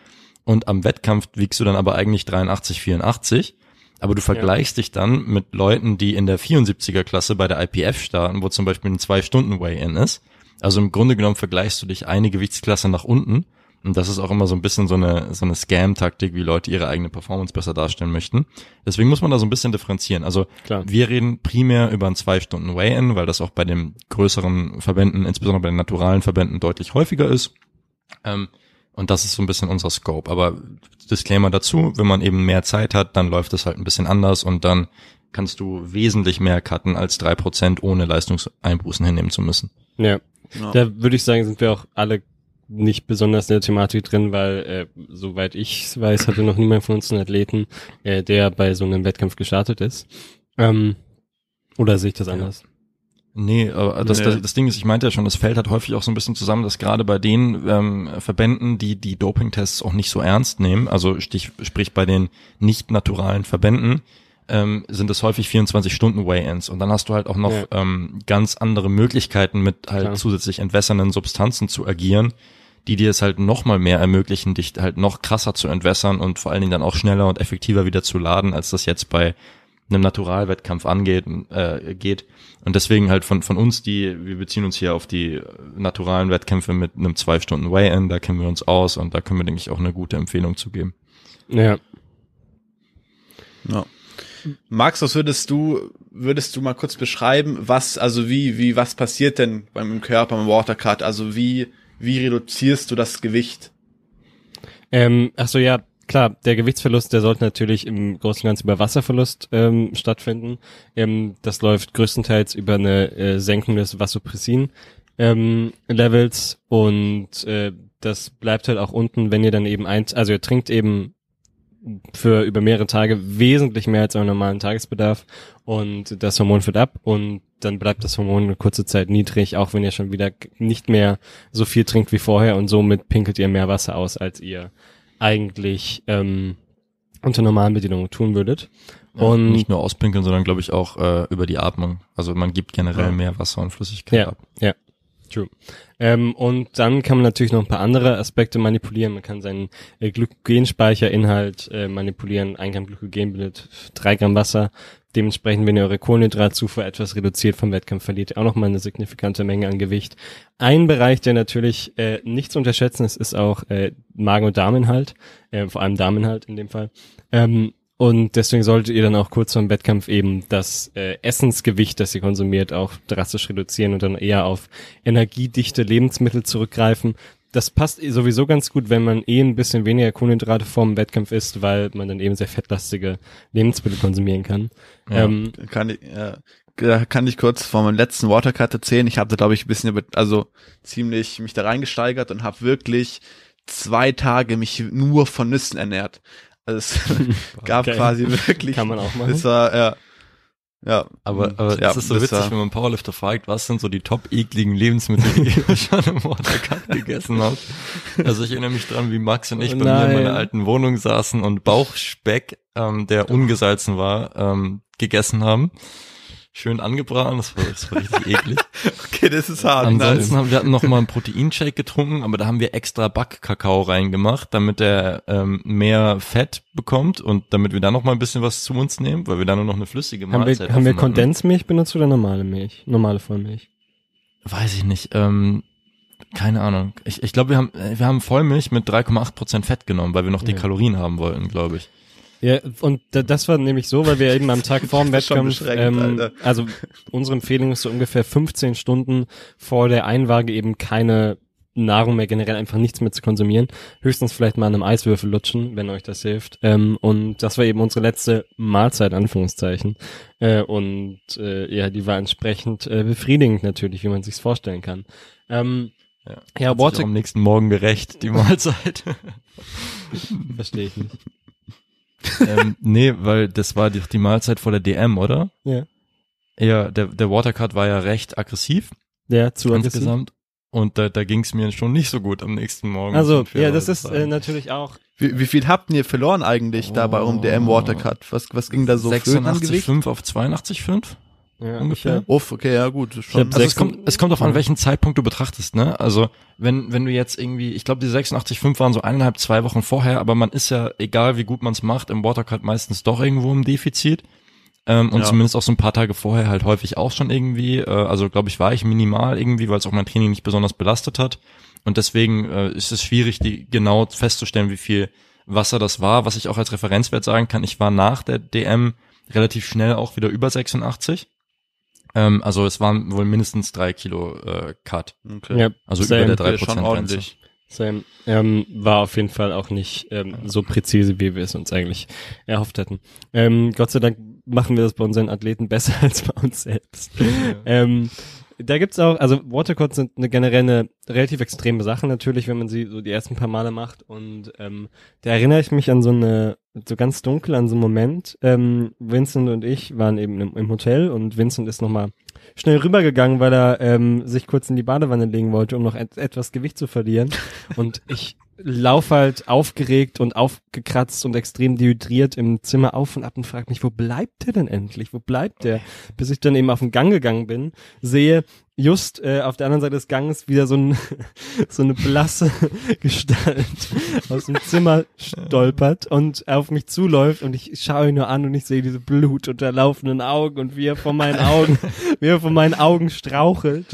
und am Wettkampf wiegst du dann aber eigentlich 83, 84. Aber du vergleichst dich dann mit Leuten, die in der 74er Klasse bei der IPF starten, wo zum Beispiel ein zwei Stunden Weigh-In ist. Also im Grunde genommen vergleichst du dich eine Gewichtsklasse nach unten. Und das ist auch immer so ein bisschen so eine, so eine Scam-Taktik, wie Leute ihre eigene Performance besser darstellen möchten. Deswegen muss man da so ein bisschen differenzieren. Also Klar. wir reden primär über ein zwei Stunden Weigh-In, weil das auch bei den größeren Verbänden, insbesondere bei den naturalen Verbänden, deutlich häufiger ist. Ähm, und das ist so ein bisschen unser Scope. Aber Disclaimer dazu, wenn man eben mehr Zeit hat, dann läuft es halt ein bisschen anders und dann kannst du wesentlich mehr cutten als drei Prozent ohne Leistungseinbußen hinnehmen zu müssen. Ja. Ja. Da würde ich sagen, sind wir auch alle nicht besonders in der Thematik drin, weil äh, soweit ich weiß, hatte noch niemand von uns einen Athleten, äh, der bei so einem Wettkampf gestartet ist. Ähm, oder sehe ich das anders? Nee, aber das, Nee. das, das Ding ist, ich meinte ja schon, das fällt halt häufig auch so ein bisschen zusammen, dass gerade bei den ähm, Verbänden, die die Dopingtests auch nicht so ernst nehmen, also stich, sprich bei den nicht naturalen Verbänden, ähm, sind es häufig 24 Stunden Weigh-ins und dann hast du halt auch noch Ja. ähm, ganz andere Möglichkeiten mit halt Klar. zusätzlich entwässernden Substanzen zu agieren, die dir es halt noch mal mehr ermöglichen, dich halt noch krasser zu entwässern und vor allen Dingen dann auch schneller und effektiver wieder zu laden, als das jetzt bei einem Naturalwettkampf angeht, äh, geht. Und deswegen halt von, von uns, die, wir beziehen uns hier auf die naturalen Wettkämpfe mit einem zwei Stunden Weigh-In, da kennen wir uns aus und da können wir, denke ich, auch eine gute Empfehlung zu geben. Ja. Ja. Max, was würdest du, würdest du mal kurz beschreiben, was, also wie, wie, was passiert denn beim Körper, beim Watercut? Also wie, wie reduzierst du das Gewicht? Ähm, ach so, ja, klar, der Gewichtsverlust, der sollte natürlich im Großen und Ganzen über Wasserverlust ähm, stattfinden. Ähm, das läuft größtenteils über eine äh, Senkung des Vasopressin ähm, Levels und äh, das bleibt halt auch unten, wenn ihr dann eben eins, also ihr trinkt eben für über mehrere Tage wesentlich mehr als euren normalen Tagesbedarf und das Hormon wird ab und dann bleibt das Hormon eine kurze Zeit niedrig, auch wenn ihr schon wieder nicht mehr so viel trinkt wie vorher und somit pinkelt ihr mehr Wasser aus, als ihr eigentlich ähm, unter normalen Bedingungen tun würdet. Ja, und nicht nur auspinkeln, sondern glaube ich auch äh, über die Atmung. Also man gibt generell Ja. mehr Wasser und Flüssigkeit Ja. ab. Ja, true. Ähm, und dann kann man natürlich noch ein paar andere Aspekte manipulieren. Man kann seinen äh, Glykogenspeicherinhalt äh, manipulieren. Ein Gramm Glykogen bildet drei Gramm Wasser. Dementsprechend, wenn ihr eure Kohlenhydratzufuhr etwas reduziert vom Wettkampf, verliert ihr auch nochmal eine signifikante Menge an Gewicht. Ein Bereich, der natürlich äh, nicht zu unterschätzen ist, ist auch äh, Magen- und Darminhalt, äh, vor allem Darminhalt in dem Fall. Ähm, und deswegen solltet ihr dann auch kurz vor dem Wettkampf eben das äh, Essensgewicht, das ihr konsumiert, auch drastisch reduzieren und dann eher auf energiedichte Lebensmittel zurückgreifen. das passt sowieso ganz gut, wenn man eh ein bisschen weniger Kohlenhydrate vorm Wettkampf isst, weil man dann eben sehr fettlastige Lebensmittel konsumieren kann. Ja. Ähm, Kann ich, äh, da kann ich kurz von meinem letzten Watercut erzählen. Ich habe da, glaube ich, ein bisschen, also ziemlich mich da reingesteigert und habe wirklich zwei Tage mich nur von Nüssen ernährt. Also es gab Okay. quasi wirklich. Kann man auch machen. Es war, ja. Ja. Aber, aber ja, es ist so witzig, war- wenn man Powerlifter fragt, was sind so die top ekligen Lebensmittel, die ihr schon im Watercut gegessen habt. Also ich erinnere mich dran, wie Max und ich Oh bei mir in meiner nein. alten Wohnung saßen und Bauchspeck, ähm, der ungesalzen war, ähm, gegessen haben. Schön angebraten, das war, das war richtig eklig. Okay, das ist hart. Ansonsten haben wir hatten noch mal einen Proteinshake getrunken, aber da haben wir extra Backkakao reingemacht, damit er ähm, mehr Fett bekommt und damit wir da noch mal ein bisschen was zu uns nehmen, weil wir da nur noch eine flüssige haben Mahlzeit wir, haben wir offen hatten. Kondensmilch benutzt oder normale Milch? Normale Vollmilch. Weiß ich nicht. Ähm, keine Ahnung. Ich, ich glaube, wir haben äh, wir haben Vollmilch mit 3,8 Prozent Fett genommen, weil wir noch die Ja. Kalorien haben wollten, glaube ich. Ja, und da- das war nämlich so, weil wir eben am Tag vor dem Das ist schon Wettkampf, ähm, also unsere Empfehlung ist so ungefähr 15 Stunden vor der Einwaage eben keine Nahrung mehr, generell einfach nichts mehr zu konsumieren. Höchstens vielleicht mal an einem Eiswürfel lutschen, wenn euch das hilft. Ähm, und das war eben unsere letzte Mahlzeit, Anführungszeichen. Äh, und äh, ja, die war entsprechend äh, befriedigend natürlich, wie man sich's vorstellen kann. Ähm, Ja, ja, Water, am nächsten Morgen gerecht, die Mahlzeit. verstehe ich nicht. Ähm, nee, weil das war die, die Mahlzeit vor der DM, oder? Ja. Ja, der, der Watercut war ja recht aggressiv Ja, zu aggressiv. insgesamt. Und da, da ging es mir schon nicht so gut am nächsten Morgen. Also, ja, das ist äh, natürlich auch Wie, wie viel habt ihr verloren eigentlich da bei eurem DM Watercut? Was, was ging da so für an Gewicht? 86,5 auf 82,5 ja, ungefähr. Uff, okay, ja gut. Schon. Also es kommt, es kommt auf an, welchen Zeitpunkt du betrachtest, ne? Also wenn, wenn du jetzt irgendwie, ich glaube, die 86,5 waren so eineinhalb, zwei Wochen vorher, aber man ist ja, egal wie gut man es macht, im Watercut meistens doch irgendwo im Defizit. Ähm, und Ja. zumindest auch so ein paar Tage vorher halt häufig auch schon irgendwie. Äh, also glaube ich, war ich minimal irgendwie, weil es auch mein Training nicht besonders belastet hat. Und deswegen äh, ist es schwierig, die genau festzustellen, wie viel Wasser das war. Was ich auch als Referenzwert sagen kann, ich war nach der DM relativ schnell auch wieder über 86. Ähm, also es waren wohl mindestens drei Kilo äh, Cut. okay. ja, Also same, über der Okay, 3% schon Grenze. ordentlich. Same. Ähm, war auf jeden Fall auch nicht ähm, so präzise, wie wir es uns eigentlich erhofft hätten. Ähm, Gott sei Dank machen wir das bei unseren Athleten besser als bei uns selbst. ähm, da gibt's auch, also Watercuts sind eine generell eine relativ extreme Sache natürlich, wenn man sie so die ersten paar Male macht. Und ähm, da erinnere ich mich an so eine, so ganz dunkel an so einen Moment. Ähm, Vincent und ich waren eben im, im Hotel und Vincent ist nochmal schnell rübergegangen, weil er ähm, sich kurz in die Badewanne legen wollte, um noch et etwas Gewicht zu verlieren. Und ich lauf halt aufgeregt und aufgekratzt und extrem dehydriert im Zimmer auf und ab und frag mich, wo bleibt der denn endlich? Wo bleibt der? Bis ich dann eben auf den Gang gegangen bin, sehe just äh, auf der anderen Seite des Ganges wieder so, ein, so eine blasse Gestalt aus dem Zimmer stolpert und auf mich zuläuft und ich schaue ihn nur an und ich sehe diese blutunterlaufenden Augen und wie er vor meinen Augen, wie er vor meinen Augen strauchelt.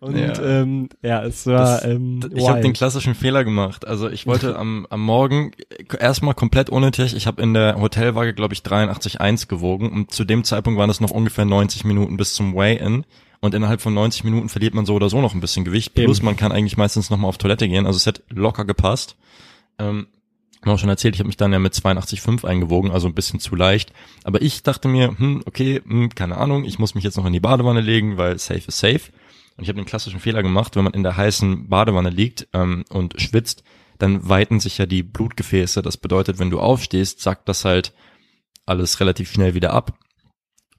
Und Ja. ähm, ja es war Das- ähm, Ich habe den klassischen Fehler gemacht. Also ich wollte am, am Morgen erstmal komplett unnötig. Ich habe in der Hotelwaage, glaube ich, 83,1 gewogen und zu dem Zeitpunkt waren es noch ungefähr 90 Minuten bis zum Weigh-In. Und innerhalb von 90 Minuten verliert man so oder so noch ein bisschen Gewicht. Plus Eben. man kann eigentlich meistens noch mal auf Toilette gehen. Also es hätte locker gepasst. Ähm, hab auch schon erzählt, ich habe mich dann ja mit 82,5 eingewogen, also ein bisschen zu leicht. Aber ich dachte mir, hm, okay, hm, keine Ahnung, ich muss mich jetzt noch in die Badewanne legen, weil safe ist safe. Und ich habe den klassischen Fehler gemacht, wenn man in der heißen Badewanne liegt ähm, und schwitzt, dann weiten sich ja die Blutgefäße. Das bedeutet, wenn du aufstehst, sackt das halt alles relativ schnell wieder ab.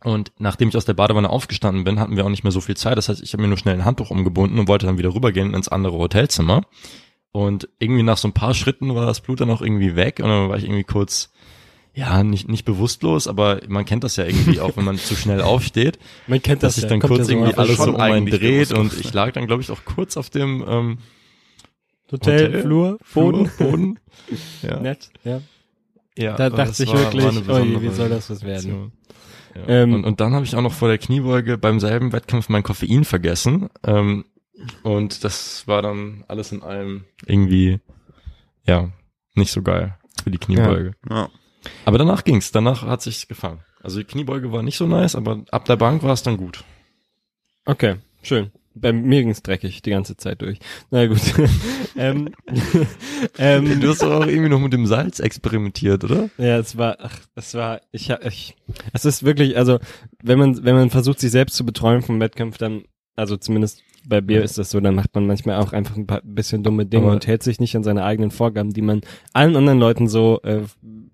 Und nachdem ich aus der Badewanne aufgestanden bin, hatten wir auch nicht mehr so viel Zeit. Das heißt, ich habe mir nur schnell ein Handtuch umgebunden und wollte dann wieder rübergehen ins andere Hotelzimmer. Und irgendwie nach so ein paar Schritten war das Blut dann auch irgendwie weg und dann war ich irgendwie kurz, ja, nicht, nicht bewusstlos, aber man kennt das ja irgendwie auch, wenn man zu schnell aufsteht, Man kennt dass das sich ja, dann kommt kurz ja irgendwie alles um einen dreht und ich lag dann, glaube ich, auch kurz auf dem ähm, Hotel, Hotel, Flur, Boden. Flur, Boden. Ja, Nett, ja. ja Da aber dachte das ich war- wirklich, besondere wie soll das was werden? Situation. Ja. Ähm, und, und dann habe ich auch noch vor der Kniebeuge beim selben Wettkampf mein Koffein vergessen. Ähm, und das war dann alles in allem irgendwie, ja, nicht so geil für die Kniebeuge. Ja. Aber danach ging's, danach hat sich's gefangen. Also die Kniebeuge war nicht so nice, aber ab der Bank war es dann gut. Okay, schön. bei mir ging's dreckig die ganze Zeit durch. Na gut. ähm, ähm, du hast doch auch irgendwie noch mit dem Salz experimentiert, oder? Ja, es war, ach, es war, ich, ich, es ist wirklich, also wenn man, wenn man versucht, sich selbst zu betreuen vom Wettkampf, dann, also zumindest bei Bier ist das so, dann macht man manchmal auch einfach ein paar bisschen dumme Dinge Aber und hält sich nicht an seine eigenen Vorgaben, die man allen anderen Leuten so äh,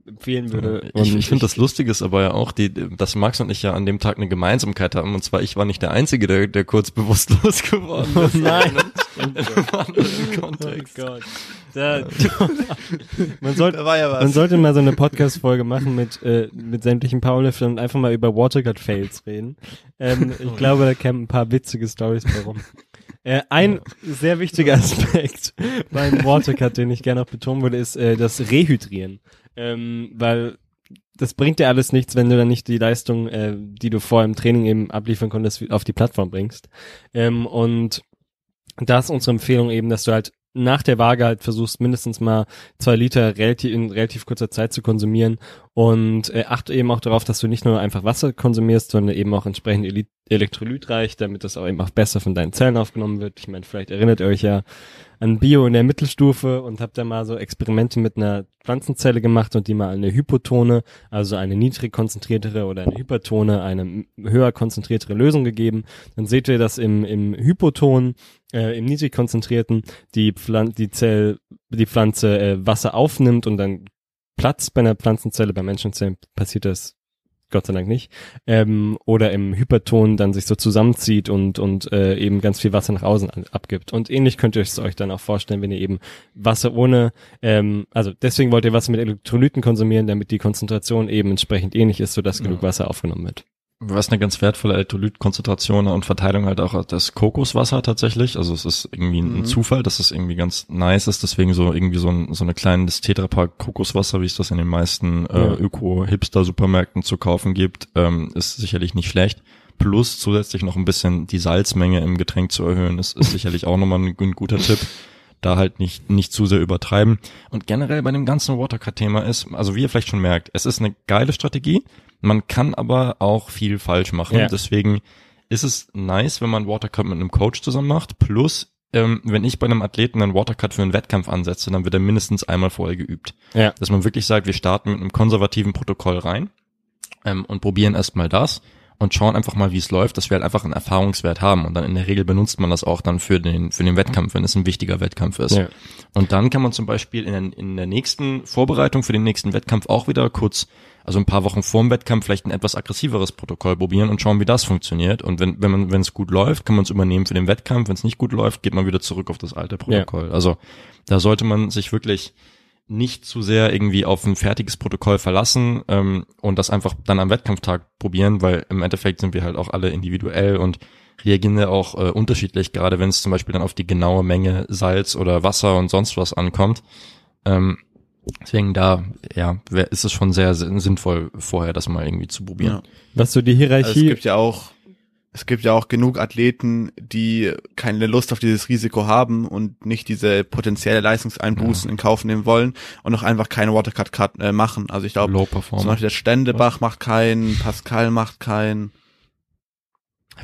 empfehlen würde. Ich, ich finde das Lustige ist aber ja auch, die, dass Max und ich ja an dem Tag eine Gemeinsamkeit haben. Und zwar, ich war nicht der Einzige, der, der kurz bewusstlos geworden ist. Oh nein. In einem Kontext. Oh Gott. Da, man, sollte, ja man sollte mal so eine Podcast-Folge machen mit, äh, mit sämtlichen Powerliftern und einfach mal über Watercut-Fails reden. Ähm, ich glaube, da kämen ein paar witzige Stories bei rum. Äh, ein sehr wichtiger Aspekt beim Watercut, den ich gerne auch betonen würde, ist äh, das Rehydrieren. Ähm, weil das bringt dir alles nichts, wenn du dann nicht die Leistung, äh, die du vor im Training eben abliefern konntest, auf die Plattform bringst. Ähm, und da ist unsere Empfehlung eben, dass du halt nach der Waage halt versuchst, mindestens mal zwei Liter relativ, in relativ kurzer Zeit zu konsumieren und äh, achte eben auch darauf, dass du nicht nur einfach Wasser konsumierst, sondern eben auch entsprechend elektrolytreich, damit das auch eben auch besser von deinen Zellen aufgenommen wird. Ich meine, vielleicht erinnert ihr euch ja an Bio in der Mittelstufe und habt da mal so Experimente mit einer Pflanzenzelle gemacht und die mal eine Hypotone, also eine niedrig konzentriertere oder eine Hypertone, eine höher konzentriertere Lösung gegeben. Dann seht ihr, dass im, im Hypoton, äh, im niedrig konzentrierten, die, Pflan die, Zell, die Pflanze äh, Wasser aufnimmt und dann Platz bei einer Pflanzenzelle, bei Menschenzellen passiert das Gott sei Dank nicht, ähm, oder im Hyperton dann sich so zusammenzieht und, und äh, eben ganz viel Wasser nach außen an, abgibt. Und ähnlich könnt ihr es euch dann auch vorstellen, wenn ihr eben Wasser ohne, ähm, also deswegen wollt ihr Wasser mit Elektrolyten konsumieren, damit die Konzentration eben entsprechend ähnlich ist, sodass ja. genug Wasser aufgenommen wird. Was eine ganz wertvolle Elektrolytkonzentration und Verteilung halt auch das Kokoswasser tatsächlich. Also es ist irgendwie ein mhm. Zufall, dass es irgendwie ganz nice ist. Deswegen so irgendwie so ein, so eine kleines Tetrapack Kokoswasser, wie es das in den meisten äh, Öko-Hipster-Supermärkten zu kaufen gibt, ähm, ist sicherlich nicht schlecht. Plus zusätzlich noch ein bisschen die Salzmenge im Getränk zu erhöhen, ist, ist sicherlich auch nochmal ein, ein guter Tipp da halt nicht, nicht zu sehr übertreiben. Und generell bei dem ganzen Watercard-Thema ist, also wie ihr vielleicht schon merkt, es ist eine geile Strategie, man kann aber auch viel falsch machen. Ja. Deswegen ist es nice, wenn man Watercut mit einem Coach zusammen macht. Plus, ähm, wenn ich bei einem Athleten einen Watercut für einen Wettkampf ansetze, dann wird er mindestens einmal vorher geübt. Ja. Dass man wirklich sagt, wir starten mit einem konservativen Protokoll rein ähm, und probieren erstmal das und schauen einfach mal, wie es läuft, dass wir halt einfach einen Erfahrungswert haben. Und dann in der Regel benutzt man das auch dann für den, für den Wettkampf, wenn es ein wichtiger Wettkampf ist. Ja. Und dann kann man zum Beispiel in der, in der nächsten Vorbereitung für den nächsten Wettkampf auch wieder kurz also ein paar Wochen vor dem Wettkampf vielleicht ein etwas aggressiveres Protokoll probieren und schauen, wie das funktioniert. Und wenn, wenn man, wenn es gut läuft, kann man es übernehmen für den Wettkampf. Wenn es nicht gut läuft, geht man wieder zurück auf das alte Protokoll. Ja. Also da sollte man sich wirklich nicht zu sehr irgendwie auf ein fertiges Protokoll verlassen ähm, und das einfach dann am Wettkampftag probieren, weil im Endeffekt sind wir halt auch alle individuell und reagieren ja auch äh, unterschiedlich, gerade wenn es zum Beispiel dann auf die genaue Menge Salz oder Wasser und sonst was ankommt. Ähm, Deswegen da, ja, ist es schon sehr sinnvoll, vorher das mal irgendwie zu probieren. Ja. Was so die Hierarchie. Also es gibt ja auch, es gibt ja auch genug Athleten, die keine Lust auf dieses Risiko haben und nicht diese potenzielle Leistungseinbußen ja. in Kauf nehmen wollen und auch einfach keine Watercut Cut äh, machen. Also ich glaube, zum Beispiel der Ständebach Was? macht keinen, Pascal macht keinen.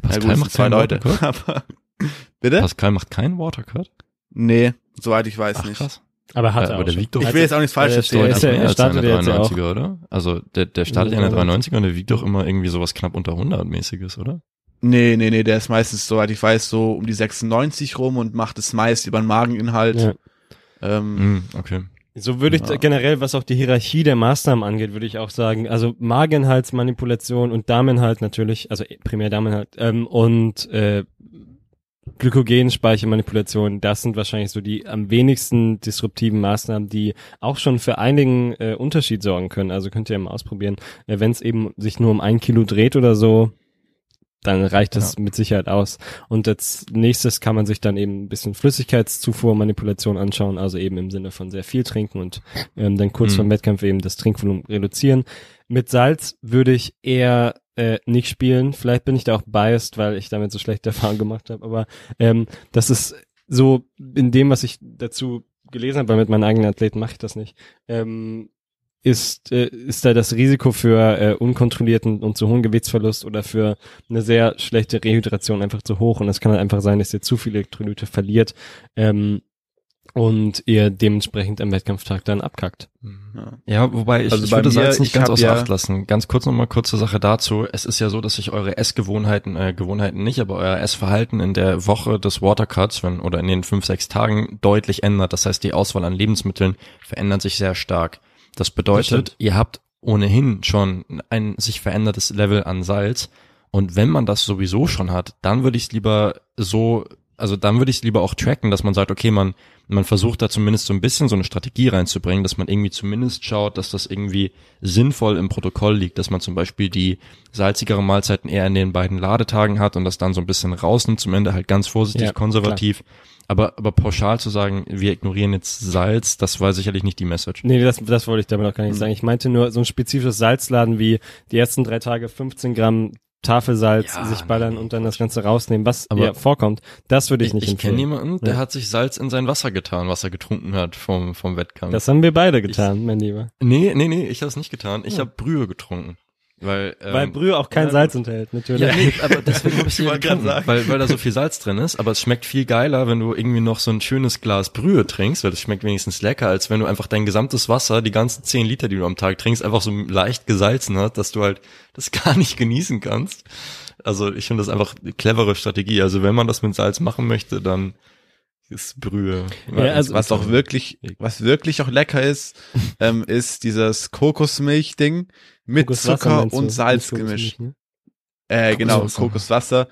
Pascal ja, gut, macht zwei Leute. Bitte? Pascal macht keinen Watercut? Nee, soweit ich weiß Ach, nicht. Krass. Aber hat er aber der wiegt doch, ich will jetzt auch nichts Falsches stehen. Der, der, der startet ja 93er, oder? Also der, der startet ja in der 93er und der wiegt doch immer irgendwie sowas knapp unter 100 mäßiges, oder? Nee, nee, nee, der ist meistens, soweit ich weiß, so um die 96 rum und macht es meist über den Mageninhalt. Ja. Ähm, mm, okay. So würde ich ja. generell, was auch die Hierarchie der Maßnahmen angeht, würde ich auch sagen, also Mageninhaltsmanipulation und Damenhalt natürlich, also primär Damenhalt, ähm, und äh, Glykogenspeichermanipulation, das sind wahrscheinlich so die am wenigsten disruptiven Maßnahmen, die auch schon für einigen äh, Unterschied sorgen können. Also könnt ihr mal ausprobieren. Äh, Wenn es eben sich nur um ein Kilo dreht oder so, dann reicht das ja. mit Sicherheit aus. Und als nächstes kann man sich dann eben ein bisschen Flüssigkeitszufuhrmanipulation anschauen, also eben im Sinne von sehr viel trinken und ähm, dann kurz mhm. vor dem Wettkampf eben das Trinkvolumen reduzieren. Mit Salz würde ich eher äh, nicht spielen. Vielleicht bin ich da auch biased, weil ich damit so schlechte Erfahrungen gemacht habe. Aber ähm, das ist so in dem, was ich dazu gelesen habe, weil mit meinen eigenen Athleten mache ich das nicht. Ähm, ist, äh, ist da das Risiko für äh, unkontrollierten und zu hohen Gewichtsverlust oder für eine sehr schlechte Rehydration einfach zu hoch und es kann halt einfach sein, dass ihr zu viele Elektrolyte verliert ähm, und ihr dementsprechend am Wettkampftag dann abkackt. Ja, ja wobei ich, Also ich würde mir, Salz nicht ich ganz außer ja- Acht lassen. Ganz kurz nochmal kurze Sache dazu. Es ist ja so, dass sich eure Essgewohnheiten, äh, Gewohnheiten nicht, aber euer Essverhalten in der Woche des Watercuts, wenn, oder in den fünf, sechs Tagen deutlich ändert. Das heißt, die Auswahl an Lebensmitteln verändert sich sehr stark. Das bedeutet, stimmt. ihr habt ohnehin schon ein sich verändertes Level an Salz. Und wenn man das sowieso schon hat, dann würde ich es lieber so, also dann würde ich es lieber auch tracken, dass man sagt, okay, man, man versucht da zumindest so ein bisschen so eine Strategie reinzubringen, dass man irgendwie zumindest schaut, dass das irgendwie sinnvoll im Protokoll liegt, dass man zum Beispiel die salzigeren Mahlzeiten eher in den beiden Ladetagen hat und das dann so ein bisschen rausnimmt, zum Ende halt ganz vorsichtig, Ja, konservativ. Aber, aber pauschal zu sagen, wir ignorieren jetzt Salz, das war sicherlich nicht die Message. Nee, das, das wollte ich damit auch gar nicht sagen. Ich meinte nur so ein spezifisches Salzladen wie die ersten drei Tage 15 Gramm Tafelsalz Ja, sich ballern und dann das Ganze rausnehmen, was Aber ja vorkommt. Das würde ich Ich, nicht ich kenne empfehlen. jemanden, der Ja. hat sich Salz in sein Wasser getan, was er getrunken hat vom, vom Wettkampf. Das haben wir beide getan, mein Lieber. nee, nee, nee, ich habe es nicht getan. Ich Ja. habe Brühe getrunken. Weil, ähm, Weil Brühe auch kein ja, Salz enthält, natürlich. Ja, nee, aber deswegen habe ich sie getrunken, sagen. weil, weil da so viel Salz drin ist. Aber es schmeckt viel geiler, wenn du irgendwie noch so ein schönes Glas Brühe trinkst, weil das schmeckt wenigstens lecker, als wenn du einfach dein gesamtes Wasser, die ganzen 10 Liter, die du am Tag trinkst, einfach so leicht gesalzen hast, dass du halt das gar nicht genießen kannst. Also ich finde das einfach eine clevere Strategie. Also wenn man das mit Salz machen möchte, dann ist Brühe. Ja, also- was auch wirklich, was wirklich auch lecker ist, ähm, ist dieses Kokosmilch-Ding mit Kokoswasser Zucker und Salz gemischt. Kokosmilch, Äh, genau, Kokoswasser. Kokoswasser.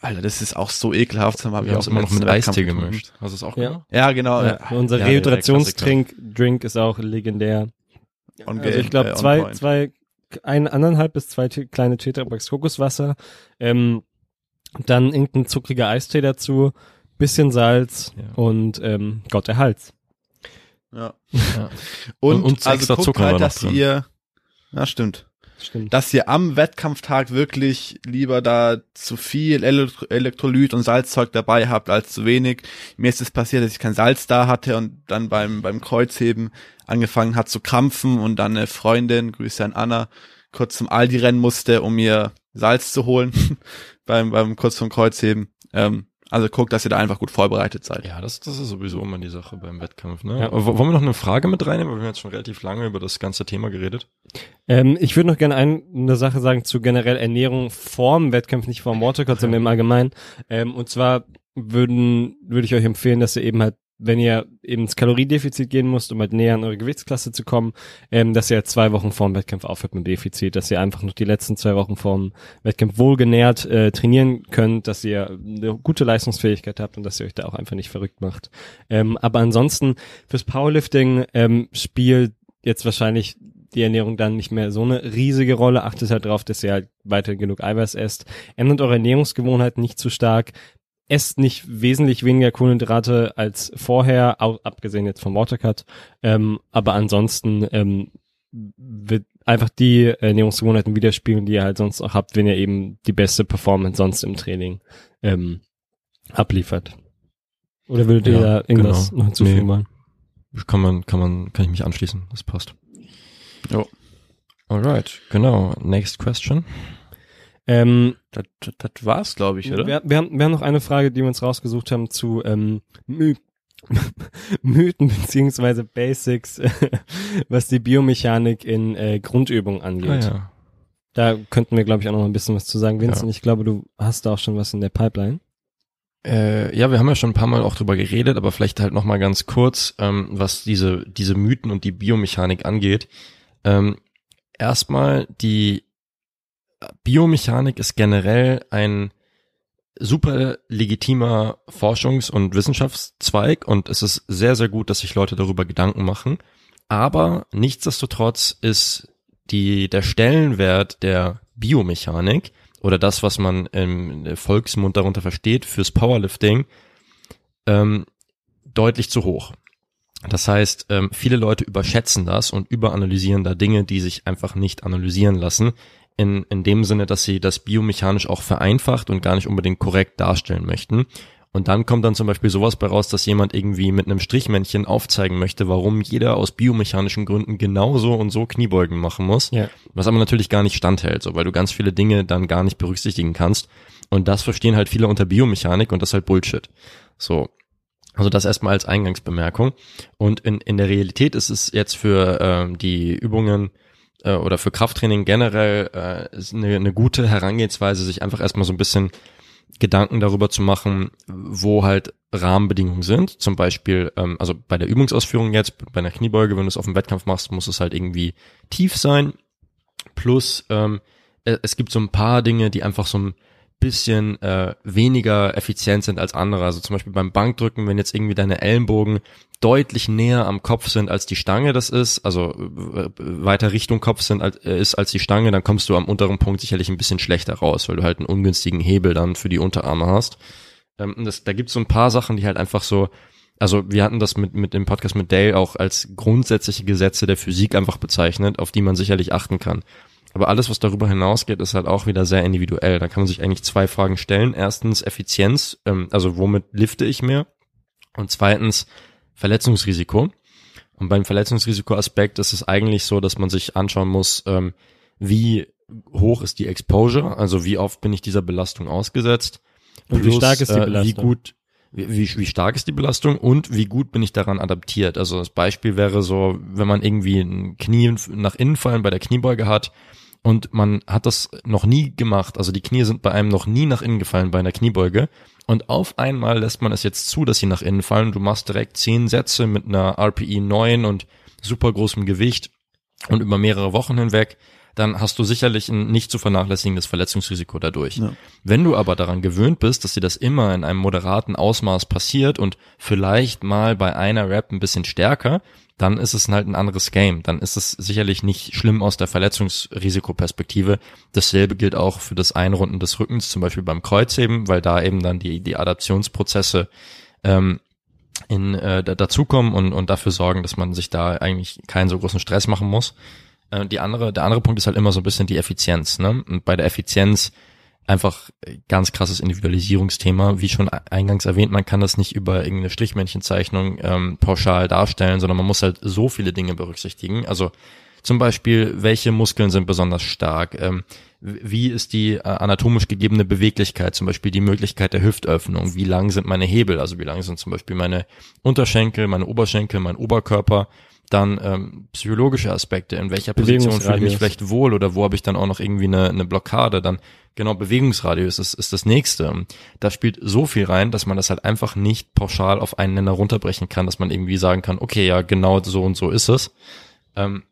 Alter, das ist auch so ekelhaft. Das habe wir ich haben auch es immer noch mit Eistee gemischt. Hast du es auch Ja. gemacht? Ja, genau. Ja, unser Ja, Rehydrationsdrink Drink ist auch legendär. on Also ich glaube äh, zwei, point. zwei, ein, anderthalb bis zwei kleine Tetrapacks Kokoswasser, ähm, dann irgendein zuckriger Eistee dazu, bisschen Salz Ja. und ähm, Gott der Hals. Ja. Ja. Und, Und- und also extra guckt Zucker halt, dass drin. ihr, ja stimmt, Stimmt. dass ihr am Wettkampftag wirklich lieber da zu viel Elektro Elektrolyt und Salzzeug dabei habt als zu wenig. Mir ist es passiert, dass ich kein Salz da hatte und dann beim, beim Kreuzheben angefangen hat zu krampfen und dann eine Freundin, Grüße an Anna, kurz zum Aldi rennen musste, um mir Salz zu holen beim, beim kurz vom Kreuzheben. Ähm, also guckt, dass ihr da einfach gut vorbereitet seid. Ja, das, das ist sowieso immer die Sache beim Wettkampf. Ne? Ja. Wollen wir noch eine Frage mit reinnehmen? Wir haben jetzt schon relativ lange über das ganze Thema geredet. Ähm, ich würde noch gerne ein, eine Sache sagen zu generell Ernährung vorm Wettkampf, nicht vorm Watercut, sondern im Allgemeinen. Ähm, und zwar würden, würde ich euch empfehlen, dass ihr eben halt, wenn ihr eben ins Kaloriedefizit gehen müsst, um halt näher an eure Gewichtsklasse zu kommen, ähm, dass ihr zwei Wochen vorm Wettkampf aufhört mit dem Defizit, dass ihr einfach noch die letzten zwei Wochen vorm Wettkampf wohlgenährt äh, trainieren könnt, dass ihr eine gute Leistungsfähigkeit habt und dass ihr euch da auch einfach nicht verrückt macht. Ähm, aber ansonsten fürs Powerlifting ähm, spielt jetzt wahrscheinlich die Ernährung dann nicht mehr so eine riesige Rolle. Achtet halt drauf, dass ihr halt weiterhin genug Eiweiß esst. Ändert eure Ernährungsgewohnheiten nicht zu stark. Esst nicht wesentlich weniger Kohlenhydrate als vorher, auch abgesehen jetzt vom Watercut. Ähm, aber ansonsten ähm, wird einfach die Ernährungsgewohnheiten widerspiegeln, die ihr halt sonst auch habt, wenn ihr eben die beste Performance sonst im Training ähm, abliefert. Oder würdet ihr Ja, da irgendwas genau. noch hinzufügen Nee. wollen? Kann man, kann man, kann ich mich anschließen. Das passt. Jo. Alright, genau. Next question. Ähm, Das, das, das war's, glaube ich, oder? Wir, wir, haben, wir haben noch eine Frage, die wir uns rausgesucht haben zu ähm, My Mythen beziehungsweise Basics, was die Biomechanik in äh, Grundübungen angeht. Ah, ja. Da könnten wir, glaube ich, auch noch ein bisschen was zu sagen. Vincent, Ja. ich glaube, du hast da auch schon was in der Pipeline. Äh, ja, wir haben ja schon ein paar Mal auch drüber geredet, aber vielleicht halt noch mal ganz kurz, ähm, was diese diese Mythen und die Biomechanik angeht. Ähm, erstmal die Biomechanik ist generell ein super legitimer Forschungs- und Wissenschaftszweig und es ist sehr sehr gut, dass sich Leute darüber Gedanken machen. Aber nichtsdestotrotz ist die der Stellenwert der Biomechanik oder das, was man im Volksmund darunter versteht, fürs Powerlifting, ähm, deutlich zu hoch. Das heißt, ähm, viele Leute überschätzen das und überanalysieren da Dinge, die sich einfach nicht analysieren lassen. In, in dem Sinne, dass sie das biomechanisch auch vereinfacht und gar nicht unbedingt korrekt darstellen möchten. Und dann kommt dann zum Beispiel sowas bei raus, dass jemand irgendwie mit einem Strichmännchen aufzeigen möchte, warum jeder aus biomechanischen Gründen genauso und so Kniebeugen machen muss. Ja. Was aber natürlich gar nicht standhält, so, weil du ganz viele Dinge dann gar nicht berücksichtigen kannst. Und das verstehen halt viele unter Biomechanik und das ist halt Bullshit. So. Also das erstmal als Eingangsbemerkung. Und in, in der Realität ist es jetzt für ähm, die Übungen äh, oder für Krafttraining generell äh, ist eine, eine gute Herangehensweise, sich einfach erstmal so ein bisschen Gedanken darüber zu machen, wo halt Rahmenbedingungen sind. Zum Beispiel, ähm, also bei der Übungsausführung jetzt, bei einer Kniebeuge, wenn du es auf dem Wettkampf machst, muss es halt irgendwie tief sein. Plus, ähm, äh, es gibt so ein paar Dinge, die einfach so ein bisschen äh, weniger effizient sind als andere. Also zum Beispiel beim Bankdrücken, wenn jetzt irgendwie deine Ellenbogen deutlich näher am Kopf sind als die Stange das ist, also äh, weiter Richtung Kopf sind als, äh, ist als die Stange, dann kommst du am unteren Punkt sicherlich ein bisschen schlechter raus, weil du halt einen ungünstigen Hebel dann für die Unterarme hast. Ähm, das, da gibt's so ein paar Sachen, die halt einfach so, also wir hatten das mit, mit dem Podcast mit Dale auch als grundsätzliche Gesetze der Physik einfach bezeichnet, auf die man sicherlich achten kann. Aber alles, was darüber hinausgeht, ist halt auch wieder sehr individuell. Da kann man sich eigentlich zwei Fragen stellen. Erstens Effizienz, ähm, also womit lifte ich mehr? Und zweitens Verletzungsrisiko. Und beim Verletzungsrisikoaspekt ist es eigentlich so, dass man sich anschauen muss, ähm, wie hoch ist die Exposure, also wie oft bin ich dieser Belastung ausgesetzt. Und wie stark ist die äh, Belastung? Wie gut, wie, wie, wie stark ist die Belastung und wie gut bin ich daran adaptiert. Also das Beispiel wäre so, wenn man irgendwie ein Knie nach innen fallen bei der Kniebeuge hat und man hat das noch nie gemacht, also die Knie sind bei einem noch nie nach innen gefallen bei einer Kniebeuge. Und auf einmal lässt man es jetzt zu, dass sie nach innen fallen. Du machst direkt zehn Sätze mit einer RPI 9 und super großem Gewicht und über mehrere Wochen hinweg, dann hast du sicherlich ein nicht zu vernachlässigendes Verletzungsrisiko dadurch. Ja. Wenn du aber daran gewöhnt bist, dass dir das immer in einem moderaten Ausmaß passiert und vielleicht mal bei einer Rap ein bisschen stärker, dann ist es halt ein anderes Game. Dann ist es sicherlich nicht schlimm aus der Verletzungsrisikoperspektive. Dasselbe gilt auch für das Einrunden des Rückens, zum Beispiel beim Kreuzheben, weil da eben dann die, die Adaptionsprozesse ähm, in, äh, da- dazukommen und, und dafür sorgen, dass man sich da eigentlich keinen so großen Stress machen muss. Äh, die andere, der andere Punkt ist halt immer so ein bisschen die Effizienz. Ne? Und bei der Effizienz einfach ganz krasses Individualisierungsthema. Wie schon eingangs erwähnt, man kann das nicht über irgendeine Strichmännchenzeichnung ähm, pauschal darstellen, sondern man muss halt so viele Dinge berücksichtigen. Also zum Beispiel, welche Muskeln sind besonders stark? Ähm, wie ist die äh, anatomisch gegebene Beweglichkeit? Zum Beispiel die Möglichkeit der Hüftöffnung. Wie lang sind meine Hebel? Also wie lang sind zum Beispiel meine Unterschenkel, meine Oberschenkel, mein Oberkörper? Dann ähm, psychologische Aspekte. In welcher Position fühle ich mich vielleicht wohl oder wo habe ich dann auch noch irgendwie eine, eine Blockade? Dann genau Bewegungsradius ist, ist das nächste. Da spielt so viel rein, dass man das halt einfach nicht pauschal auf einen Nenner runterbrechen kann, dass man irgendwie sagen kann, okay, ja, genau so und so ist es. Ähm,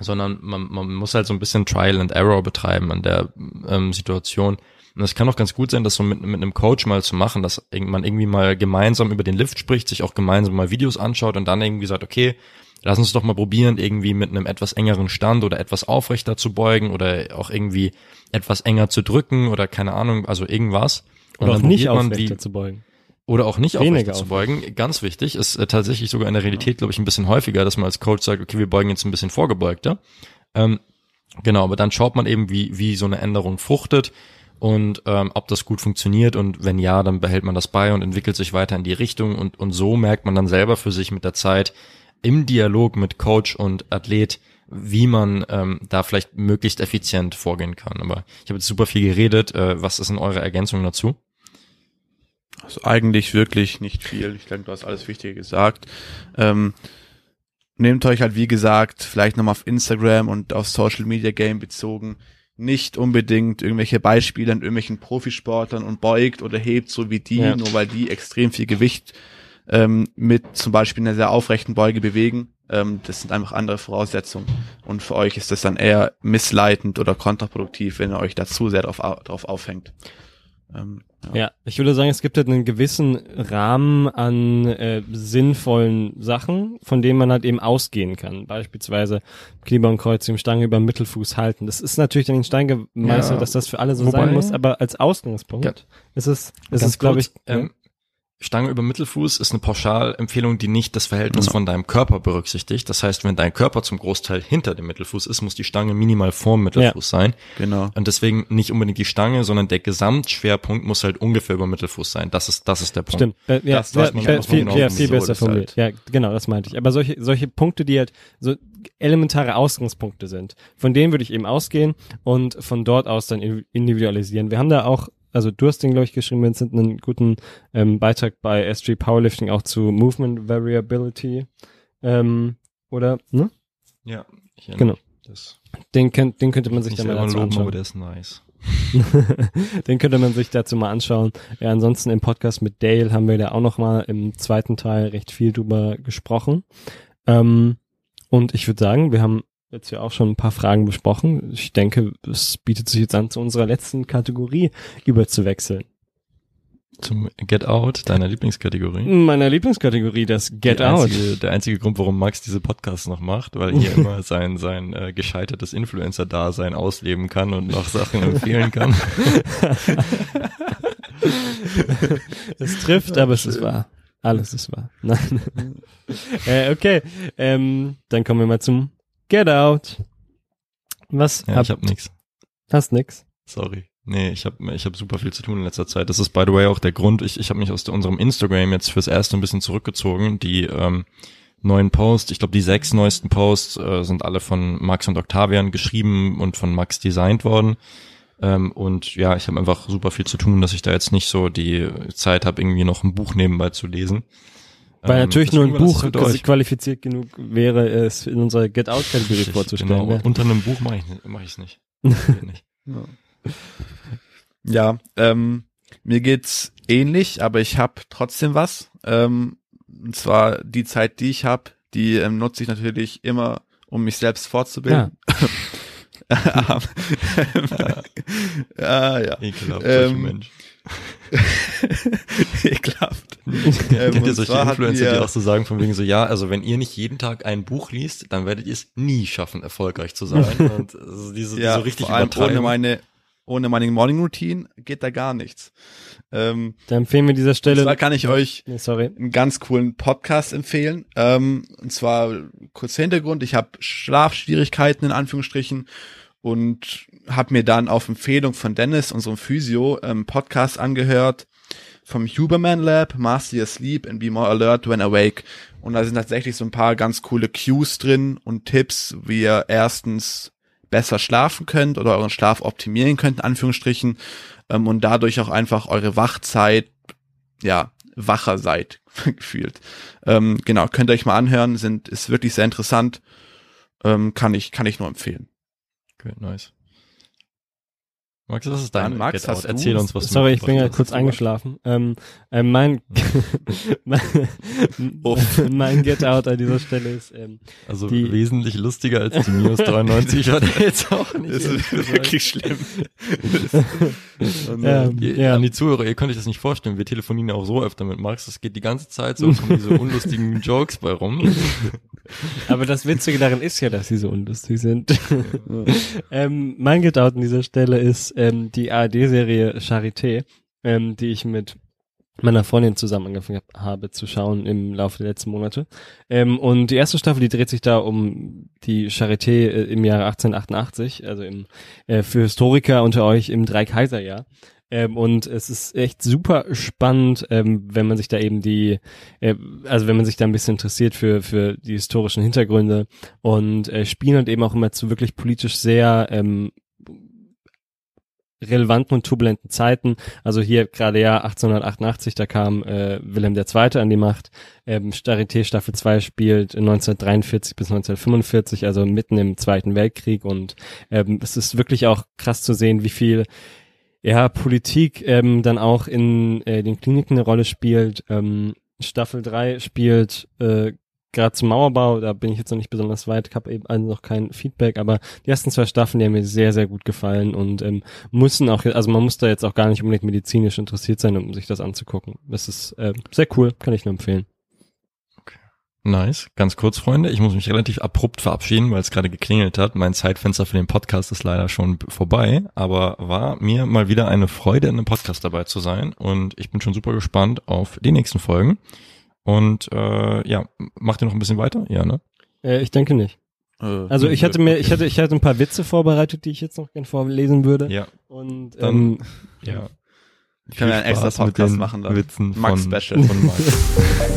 sondern man, man muss halt so ein bisschen Trial and Error betreiben an der ähm, Situation. Und es kann auch ganz gut sein, das so mit, mit einem Coach mal zu machen, dass man irgendwie mal gemeinsam über den Lift spricht, sich auch gemeinsam mal Videos anschaut und dann irgendwie sagt, okay, lass uns doch mal probieren, irgendwie mit einem etwas engeren Stand oder etwas aufrechter zu beugen oder auch irgendwie etwas enger zu drücken oder keine Ahnung, also irgendwas. Und Oder auch nicht aufrechter wie, zu beugen. oder auch nicht Weniger aufrechter zu beugen. Ganz wichtig, ist äh, tatsächlich sogar in der Realität, glaube ich, ein bisschen häufiger, dass man als Coach sagt, okay, wir beugen jetzt ein bisschen vorgebeugter. Ähm, genau, aber dann schaut man eben, wie, wie so eine Änderung fruchtet und ähm, ob das gut funktioniert und wenn ja, dann behält man das bei und entwickelt sich weiter in die Richtung und, und so merkt man dann selber für sich mit der Zeit im Dialog mit Coach und Athlet, wie man ähm, da vielleicht möglichst effizient vorgehen kann. Aber ich habe jetzt super viel geredet. Äh, was ist denn eure Ergänzung dazu? Also eigentlich wirklich nicht viel. Ich denke, du hast alles Wichtige gesagt. Ähm, nehmt euch halt, wie gesagt, vielleicht nochmal auf Instagram und auf Social Media Game bezogen, nicht unbedingt irgendwelche Beispiele an irgendwelchen Profisportlern und beugt oder hebt so wie die, Ja. nur weil die extrem viel Gewicht ähm, mit zum Beispiel einer sehr aufrechten Beuge bewegen. Ähm, das sind einfach andere Voraussetzungen. Und für euch ist das dann eher missleitend oder kontraproduktiv, wenn ihr euch da zu sehr drauf, au- drauf aufhängt. Ähm, Ja, ich würde sagen, es gibt halt einen gewissen Rahmen an äh, sinnvollen Sachen, von denen man halt eben ausgehen kann. Beispielsweise Kniebeugenkreuz im Stange über den Mittelfuß halten. Das ist natürlich dann in Stein gemeißelt, Ja. dass das für alle so Wobei- sein muss, aber als Ausgangspunkt Ja. ist es, ist es, glaube ich, ähm, Stange über Mittelfuß ist eine Pauschalempfehlung, die nicht das Verhältnis Ja. von deinem Körper berücksichtigt. Das heißt, wenn dein Körper zum Großteil hinter dem Mittelfuß ist, muss die Stange minimal vorm Mittelfuß sein. Genau. Und deswegen nicht unbedingt die Stange, sondern der Gesamtschwerpunkt muss halt ungefähr über Mittelfuß sein. Das ist, das ist der Punkt. Stimmt. Äh, ja, Das ja, man ja, ja, viel, genau ja, viel besser ist formuliert. Ja, genau, das meinte ich. Aber solche, solche Punkte, die halt so elementare Ausgangspunkte sind, von denen würde ich eben ausgehen und von dort aus dann in- individualisieren. Wir haben da auch, also du hast den, glaube ich, geschrieben, Vincent, einen guten ähm, Beitrag bei S3 Powerlifting auch zu Movement Variability. Ähm, oder, ne? Ja, ich Genau. Das Den, könnt, den könnte man sich dann mal dazu loben, anschauen. aber der ist nice. Den könnte man sich dazu mal anschauen. Ja, ansonsten im Podcast mit Dale haben wir da auch noch mal im zweiten Teil recht viel drüber gesprochen. Ähm, und ich würde sagen, wir haben jetzt ja auch schon ein paar Fragen besprochen. Ich denke, es bietet sich jetzt an, zu unserer letzten Kategorie überzuwechseln. Zum Get Out, deiner Lieblingskategorie. Meiner Lieblingskategorie, das Get Die Out. Einzige, der einzige Grund, warum Max diese Podcasts noch macht, weil er hier immer sein, sein äh, gescheitertes Influencer-Dasein ausleben kann und noch Sachen empfehlen kann. es trifft, aber es ist wahr. Alles ist wahr. Nein. äh, okay, ähm, dann kommen wir mal zum Get Out. Was Ja, ich hab nix. hast nix? Sorry. Nee, ich habe ich hab super viel zu tun in letzter Zeit. Das ist, by the way, auch der Grund. Ich, ich habe mich aus der, unserem Instagram jetzt fürs Erste ein bisschen zurückgezogen. Die ähm, neuen Posts, ich glaube, die sechs neuesten Posts äh, sind alle von Max und Octavian geschrieben und von Max designt worden. Ähm, und ja, ich habe einfach super viel zu tun, dass ich da jetzt nicht so die Zeit habe, irgendwie noch ein Buch nebenbei zu lesen. Weil Ähm, natürlich nur ein Buch es euch. qualifiziert genug wäre, es in unserer Get Out-Kategorie Richtig, vorzustellen. Genau. Unter einem Buch mache ich mach ich's nicht. Nicht. Ja, ähm, mir geht's ähnlich, aber ich habe trotzdem was. Ähm, und zwar die Zeit, die ich habe, die ähm, nutze ich natürlich immer, um mich selbst fortzubilden. Ja, ah, ja. Ekelhaft, Ähm, solche Mensch. Ekelhaft. Kennt ihr solche Influencer, die auch so sagen von wegen so, ja, also wenn ihr nicht jeden Tag ein Buch liest, dann werdet ihr es nie schaffen, erfolgreich zu sein. Und also diese, ja, so richtig vor allem ohne meine, ohne meine Morning Routine geht da gar nichts. Ähm, Da empfehlen wir dieser und Stelle. zwar kann ich euch Nee, sorry. einen ganz coolen Podcast empfehlen. Ähm, und zwar kurzer Hintergrund, ich habe Schlafschwierigkeiten in Anführungsstrichen und habe mir dann auf Empfehlung von Dennis, unserem Physio, ähm, Podcast angehört vom Huberman Lab, Master Your Sleep and Be More Alert When Awake. Und da sind tatsächlich so ein paar ganz coole Cues drin und Tipps, wie ihr erstens besser schlafen könnt oder euren Schlaf optimieren könnt, in Anführungsstrichen, ähm, und dadurch auch einfach eure Wachzeit, ja, wacher seid, gefühlt. Ähm, genau, könnt ihr euch mal anhören, sind, ist wirklich sehr interessant, ähm, kann ich, kann ich nur empfehlen. Okay, nice. Max, was ist dein Dann, Max, Get Out? hast du- Erzähl uns, was du Sorry, ich bin ja kurz eingeschlafen. Ähm, äh, mein, mein, mein Get Out an dieser Stelle ist, ähm, Also Die- wesentlich lustiger als die Minus 93 hat er jetzt auch nicht. Das ist gesagt. wirklich schlimm. Und, ähm, Ihr, ja. An die Zuhörer, ihr könnt euch das nicht vorstellen, wir telefonieren ja auch so öfter mit Max, es geht die ganze Zeit so, kommen diese unlustigen Jokes bei rum. Aber das Witzige daran ist ja, dass sie so unlustig sind. ähm, mein Get Out an dieser Stelle ist ähm, die ARD-Serie Charité, ähm, die ich mit meiner Freundin zusammen angefangen hab, habe zu schauen im Laufe der letzten Monate. Ähm, und die erste Staffel, die dreht sich da um die Charité äh, im Jahre 1888, also im, äh, für Historiker unter euch im Dreikaiserjahr. Ähm, und es ist echt super spannend, ähm, wenn man sich da eben die, äh, also wenn man sich da ein bisschen interessiert für, für die historischen Hintergründe und äh, spielen halt eben auch immer zu wirklich politisch sehr ähm, relevanten und turbulenten Zeiten. Also hier gerade ja 1888, da kam äh, Wilhelm II. an die Macht. Ähm, Charité Staffel 2 spielt 1943 bis 1945, also mitten im Zweiten Weltkrieg und ähm, es ist wirklich auch krass zu sehen, wie viel ja, Politik ähm, dann auch in äh, den Kliniken eine Rolle spielt. Ähm, Staffel 3 spielt äh, gerade zum Mauerbau, da bin ich jetzt noch nicht besonders weit, habe eben also noch kein Feedback, aber die ersten zwei Staffeln, die haben mir sehr, sehr gut gefallen und ähm, müssen auch, also man muss da jetzt auch gar nicht unbedingt medizinisch interessiert sein, um sich das anzugucken. Das ist äh, sehr cool, kann ich nur empfehlen. Nice. Ganz kurz, Freunde. Ich muss mich relativ abrupt verabschieden, weil es gerade geklingelt hat. Mein Zeitfenster für den Podcast ist leider schon vorbei, aber war mir mal wieder eine Freude, in einem Podcast dabei zu sein und ich bin schon super gespannt auf die nächsten Folgen. Und äh, ja, macht ihr noch ein bisschen weiter? Ja, ne? Äh, ich denke nicht. Äh, Also ich hatte mir, ich hatte, ich hatte ein paar Witze vorbereitet, die ich jetzt noch gern vorlesen würde. Ja. Und Dann- ähm, Ja. Können wir einen extra Podcast machen dann. Witzen Max von, Special. von Max.